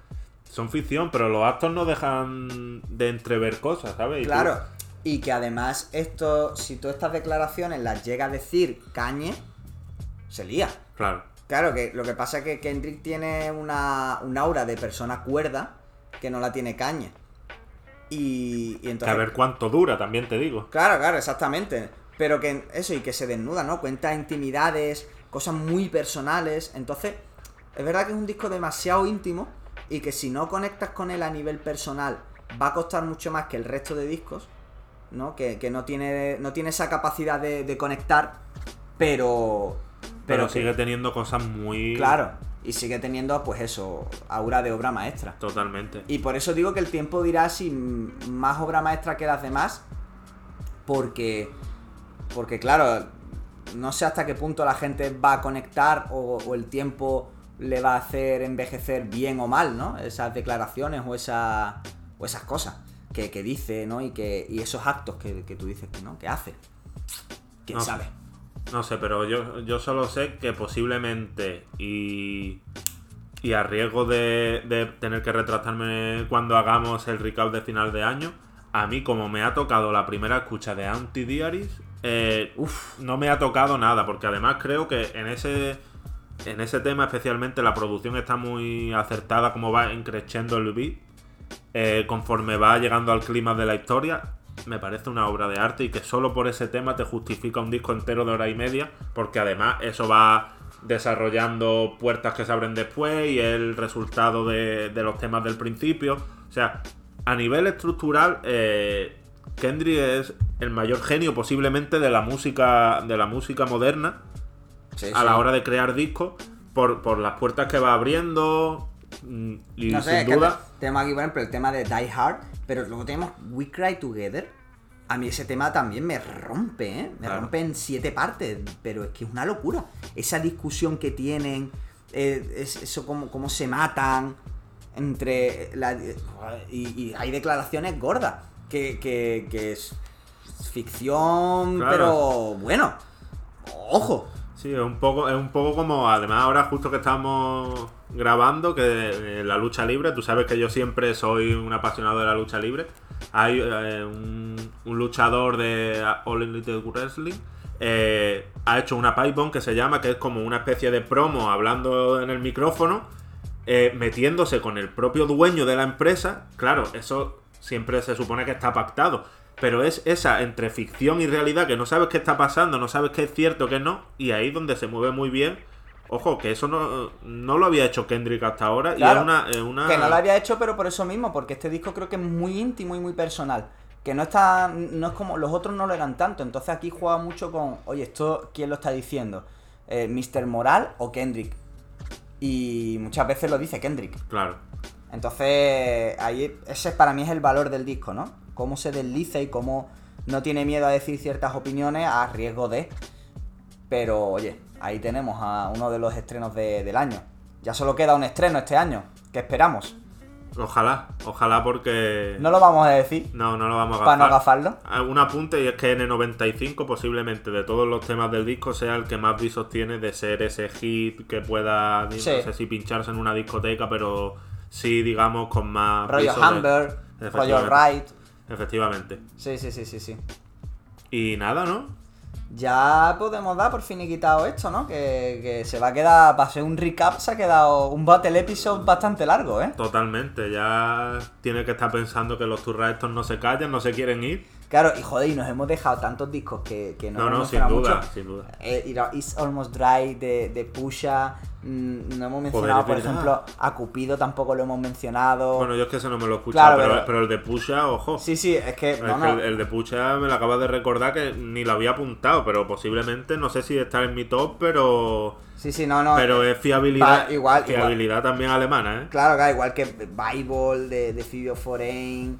son ficción, pero los actos no dejan de entrever cosas, ¿sabes? Tú- Claro. Y que además, esto, si todas estas declaraciones las llega a decir Cañe, se lía. claro. Claro, que lo que pasa es que Kendrick tiene una, un aura de persona cuerda que no la tiene caña. Y, y Que a ver cuánto dura, también te digo. Claro, claro, exactamente. Pero que eso, y que se desnuda, ¿no? Cuenta intimidades, cosas muy personales. Entonces, es verdad que es un disco demasiado íntimo y que si no conectas con él a nivel personal, va a costar mucho más que el resto de discos, ¿no? Que, que no, tiene, no tiene esa capacidad de, de conectar, pero... Pero, sigue teniendo cosas muy. Claro, y sigue teniendo, pues eso, aura de obra maestra. Totalmente. Y por eso digo que el tiempo dirá si más obra maestra que las demás. Porque. Porque, claro, no sé hasta qué punto la gente va a conectar o, o el tiempo le va a hacer envejecer bien o mal, ¿no? Esas declaraciones o, esa, o esas cosas que, que dice, ¿no? Y, que, y esos actos que, que tú dices que no, que hace. ¿Quién No. sabe? No sé, pero yo, yo solo sé que posiblemente y, y a riesgo de, de tener que retractarme cuando hagamos el recap de final de año, a mí como me ha tocado la primera escucha de Anti Diaries, eh, no me ha tocado nada, porque además creo que en ese en ese tema especialmente la producción está muy acertada, como va encrechendo el beat, eh, conforme va llegando al clima de la historia, me parece una obra de arte y que solo por ese tema te justifica un disco entero de hora y media, porque además eso va desarrollando puertas que se abren después y el resultado de, de los temas del principio. O sea, a nivel estructural, eh, Kendrick es el mayor genio posiblemente de la música, de la música moderna Sí, a la hora de crear discos por, por las puertas que va abriendo y No sé, sin es duda te- tenemos aquí, por ejemplo, el tema de Die Hard, pero luego tenemos We Cry Together. A mí ese tema también me rompe, ¿eh? Me Claro. rompe en siete partes, pero es que es una locura. Esa discusión que tienen, eh, es- eso cómo, cómo se matan entre... la- y, y hay declaraciones gordas, que, que, que es ficción, Claro. pero bueno, ojo. Sí, es un poco, es un poco como, además ahora justo que estamos grabando, que eh, la lucha libre, tú sabes que yo siempre soy un apasionado de la lucha libre. Hay eh, un, luchador de All Elite Wrestling, eh, ha hecho una pipe que se llama, que es como una especie de promo hablando en el micrófono, eh, metiéndose con el propio dueño de la empresa. Claro, eso siempre se supone que está pactado. Pero es esa entre ficción y realidad que no sabes qué está pasando, no sabes qué es cierto, qué no, y ahí donde se mueve muy bien. Ojo, que eso no, no lo había hecho Kendrick hasta ahora, Claro, y es una, es una- Que no lo había hecho, pero por eso mismo, porque este disco creo que es muy íntimo y muy personal. Que no está. No es como. Los otros no lo eran tanto. Entonces aquí juega mucho con. Oye, esto, ¿quién lo está diciendo? Eh, ¿Mr. Moral o Kendrick? Y muchas veces lo dice Kendrick. Claro. Entonces, ahí. Ese para mí es el valor del disco, ¿no? Cómo se desliza y cómo no tiene miedo a decir ciertas opiniones a riesgo de. Pero, oye, ahí tenemos a uno de los estrenos de- del año. Ya solo queda un estreno este año. ¿Qué esperamos? Ojalá, ojalá porque... No lo vamos a decir no, no lo vamos a para no gafar. gafarlo. Un apunte y es que N95 posiblemente de todos los temas del disco sea el que más visos tiene de ser ese hit que pueda, Sí. no sé si pincharse en una discoteca, pero sí, digamos, con más... De- Humber, rollo Efectivamente. Right. Efectivamente. Sí, sí, sí, sí, sí. Y nada, ¿no? Ya podemos dar por finiquitado esto, ¿no? Que, que se va a quedar, para ser un recap, se ha quedado un battle episode bastante largo, ¿eh? Totalmente, ya tiene que estar pensando que los turras estos no se callan, no se quieren ir. Claro, y joder, y nos hemos dejado tantos discos que, que no, No, hemos no, sin mencionado duda, mucho. sin duda. Eh, It's Almost Dry de, de Pusha. mm, No hemos mencionado, por ejemplo, a Cupido tampoco lo hemos mencionado. Bueno, yo es que ese no me lo he escuchado, Claro, pero, pero- pero el de Pusha, ojo. sí, sí, es que. Es no, que el, el de Pucha me lo acabas de recordar que ni lo había apuntado, pero posiblemente, no sé si está en mi top, pero Sí, sí, no, no. pero eh, es fiabilidad, igual, fiabilidad también alemana, ¿eh? Claro, claro, igual que Bible de, de Phoebe Foreign.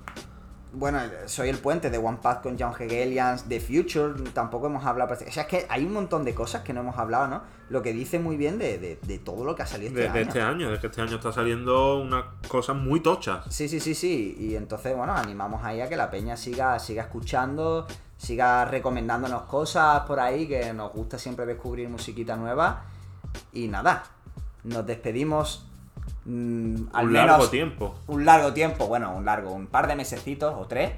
Bueno, soy el puente de One Path con John Hegelians, The Future, tampoco hemos hablado. O sea, es que hay un montón de cosas que no hemos hablado, ¿no? Lo que dice muy bien de, de- de todo lo que ha salido este De, de año. este año, de que este año está saliendo unas cosas muy tochas. Sí, sí, sí, sí. Y entonces, bueno, animamos ahí a que la peña siga, siga escuchando, siga recomendándonos cosas por ahí, que nos gusta siempre descubrir musiquita nueva. Y nada, nos despedimos. Mm, al un menos largo tiempo. un largo tiempo, bueno, un largo, un par de mesecitos o tres.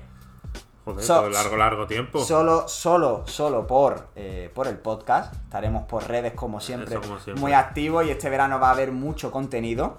Joder, So- todo largo, largo tiempo. Solo, solo, solo por, eh, por el podcast. Estaremos por redes como siempre, Eso, como siempre. muy activos y este verano va a haber mucho contenido.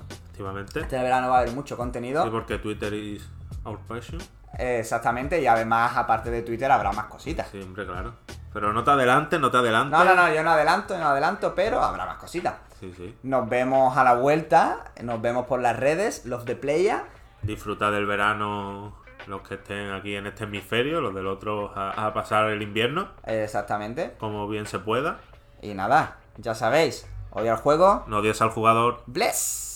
Este verano va a haber mucho contenido. Sí, porque Twitter is our passion. Eh, exactamente, y además, aparte de Twitter, habrá más cositas. Siempre, claro. Pero no te adelantes, no te adelantes. No, no, no, yo no adelanto, no adelanto, pero habrá más cositas. Sí, sí. Nos vemos a la vuelta, nos vemos por las redes, los de Playa. Disfruta del verano los que estén aquí en este hemisferio, los del otro a, a pasar el invierno, Exactamente. como bien se pueda. Y nada, ya sabéis, hoy al juego. No odies al jugador. Bless.